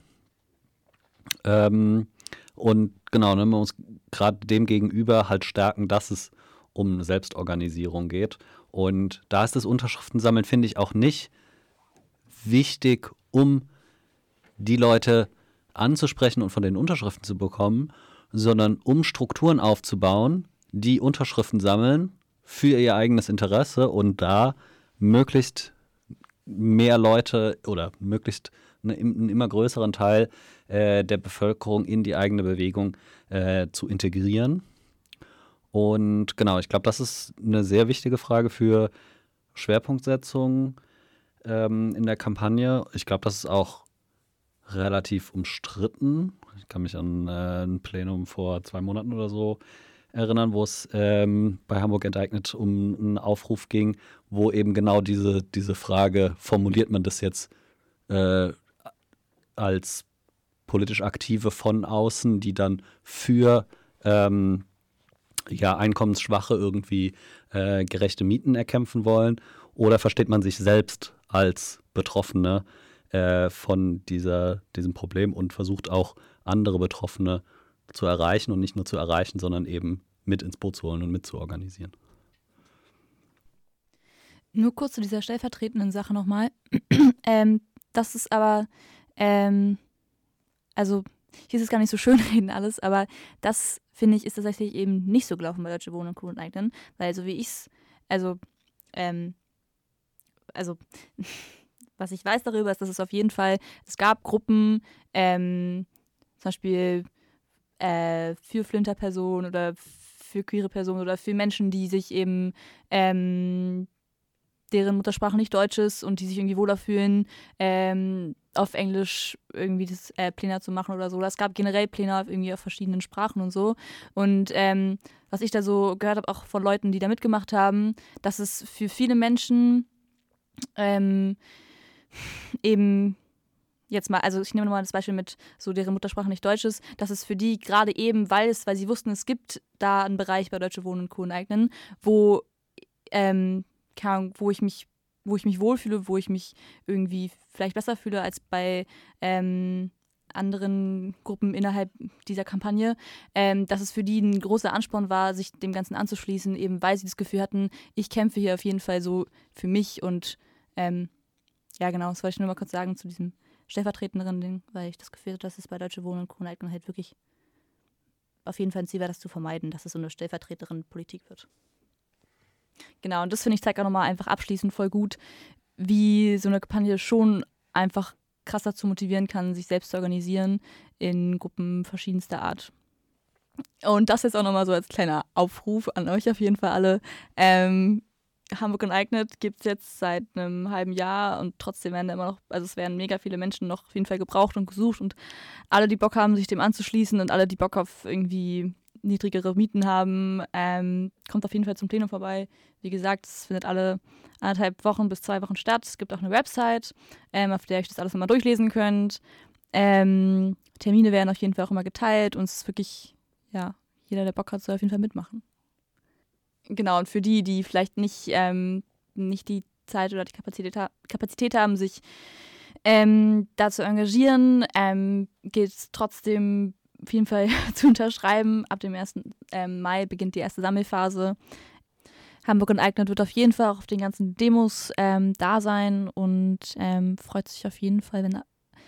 Ähm, und genau, ne, man muss gerade dem gegenüber halt stärken, dass es um Selbstorganisierung geht. Und da ist das Unterschriftensammeln, finde ich, auch nicht wichtig, um die Leute anzusprechen und von den Unterschriften zu bekommen, sondern um Strukturen aufzubauen, die Unterschriften sammeln für ihr eigenes Interesse und da möglichst mehr Leute oder möglichst einen immer größeren Teil äh, der Bevölkerung in die eigene Bewegung äh, zu integrieren. Und genau, ich glaube, das ist eine sehr wichtige Frage für Schwerpunktsetzung ähm, in der Kampagne. Ich glaube, das ist auch relativ umstritten. Ich kann mich an äh, ein Plenum vor zwei Monaten oder so erinnern, wo es ähm, bei Hamburg enteignet um einen Aufruf ging, wo eben genau diese, diese Frage, formuliert man das jetzt äh, als politisch Aktive von außen, die dann für ähm, ja, Einkommensschwache irgendwie äh, gerechte Mieten erkämpfen wollen? Oder versteht man sich selbst als Betroffene äh, von dieser, diesem Problem und versucht auch andere Betroffene zu erreichen und nicht nur zu erreichen, sondern eben mit ins Boot zu holen und mit zu organisieren? Nur kurz zu dieser stellvertretenden Sache nochmal. ähm, das ist aber, ähm, also hier ist es gar nicht so schön reden alles, aber das finde ich, ist tatsächlich eben nicht so gelaufen bei Deutsche Wohnen und Co. enteignen, weil so wie ich es, also, ähm, also, was ich weiß darüber ist, dass es auf jeden Fall, es gab Gruppen, ähm, zum Beispiel äh, für Flinterpersonen oder für queere Personen oder für Menschen, die sich eben ähm, deren Muttersprache nicht Deutsch ist und die sich irgendwie wohler fühlen, ähm, auf Englisch irgendwie das äh, Pläne zu machen oder so. Es gab generell Pläne irgendwie auf verschiedenen Sprachen und so. Und ähm, was ich da so gehört habe, auch von Leuten, die da mitgemacht haben, dass es für viele Menschen ähm, eben jetzt mal, also ich nehme nochmal das Beispiel mit so deren Muttersprache nicht Deutsch ist, dass es für die gerade eben, weil es, weil sie wussten, es gibt da einen Bereich bei Deutsche Wohnen und Co. eignen, wo ähm, wo ich mich, wo ich mich wohlfühle, wo ich mich irgendwie vielleicht besser fühle als bei ähm, anderen Gruppen innerhalb dieser Kampagne, ähm, dass es für die ein großer Ansporn war, sich dem Ganzen anzuschließen, eben weil sie das Gefühl hatten, ich kämpfe hier auf jeden Fall so für mich und ähm, ja genau, das wollte ich nur mal kurz sagen zu diesem stellvertretenderen Ding, weil ich das Gefühl hatte, dass es bei Deutsche Wohnen und Kroneignung halt wirklich auf jeden Fall ein Ziel war, das zu vermeiden, dass es so eine stellvertreterin Politik wird. Genau, und das finde ich zeigt auch nochmal einfach abschließend voll gut, wie so eine Kampagne schon einfach krass dazu motivieren kann, sich selbst zu organisieren in Gruppen verschiedenster Art. Und das jetzt auch nochmal so als kleiner Aufruf an euch auf jeden Fall alle. Ähm, Hamburg enteignet gibt es jetzt seit einem halben Jahr und trotzdem werden immer noch, also es werden mega viele Menschen noch auf jeden Fall gebraucht und gesucht und alle, die Bock haben, sich dem anzuschließen und alle, die Bock auf irgendwie niedrigere Mieten haben, ähm, kommt auf jeden Fall zum Plenum vorbei. Wie gesagt, es findet alle anderthalb Wochen bis zwei Wochen statt. Es gibt auch eine Website, ähm, auf der ihr euch das alles nochmal durchlesen könnt. Ähm, Termine werden auf jeden Fall auch immer geteilt und es ist wirklich, ja, jeder, der Bock hat, soll auf jeden Fall mitmachen. Genau, und für die, die vielleicht nicht, ähm, nicht die Zeit oder die Kapazität, Kapazität haben, sich ähm, da zu engagieren, ähm, geht es trotzdem auf jeden Fall zu unterschreiben. Ab dem 1. Ähm, Mai beginnt die erste Sammelphase. Hamburg enteignet wird auf jeden Fall auch auf den ganzen Demos ähm, da sein und ähm, freut sich auf jeden Fall, wenn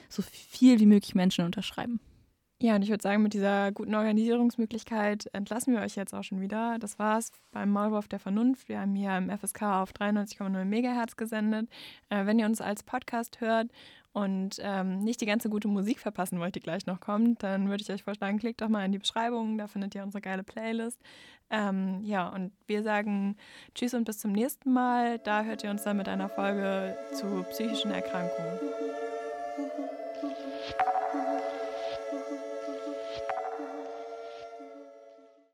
so viel wie möglich Menschen unterschreiben. Ja, und ich würde sagen, mit dieser guten Organisierungsmöglichkeit entlassen wir euch jetzt auch schon wieder. Das war's beim Maulwurf der Vernunft. Wir haben hier im FSK auf 93,0 Megahertz gesendet. Äh, wenn ihr uns als Podcast hört und ähm, nicht die ganze gute Musik verpassen wollt, die gleich noch kommt, dann würde ich euch vorschlagen, klickt doch mal in die Beschreibung. Da findet ihr unsere geile Playlist. Ähm, ja, und wir sagen Tschüss und bis zum nächsten Mal. Da hört ihr uns dann mit einer Folge zu psychischen Erkrankungen.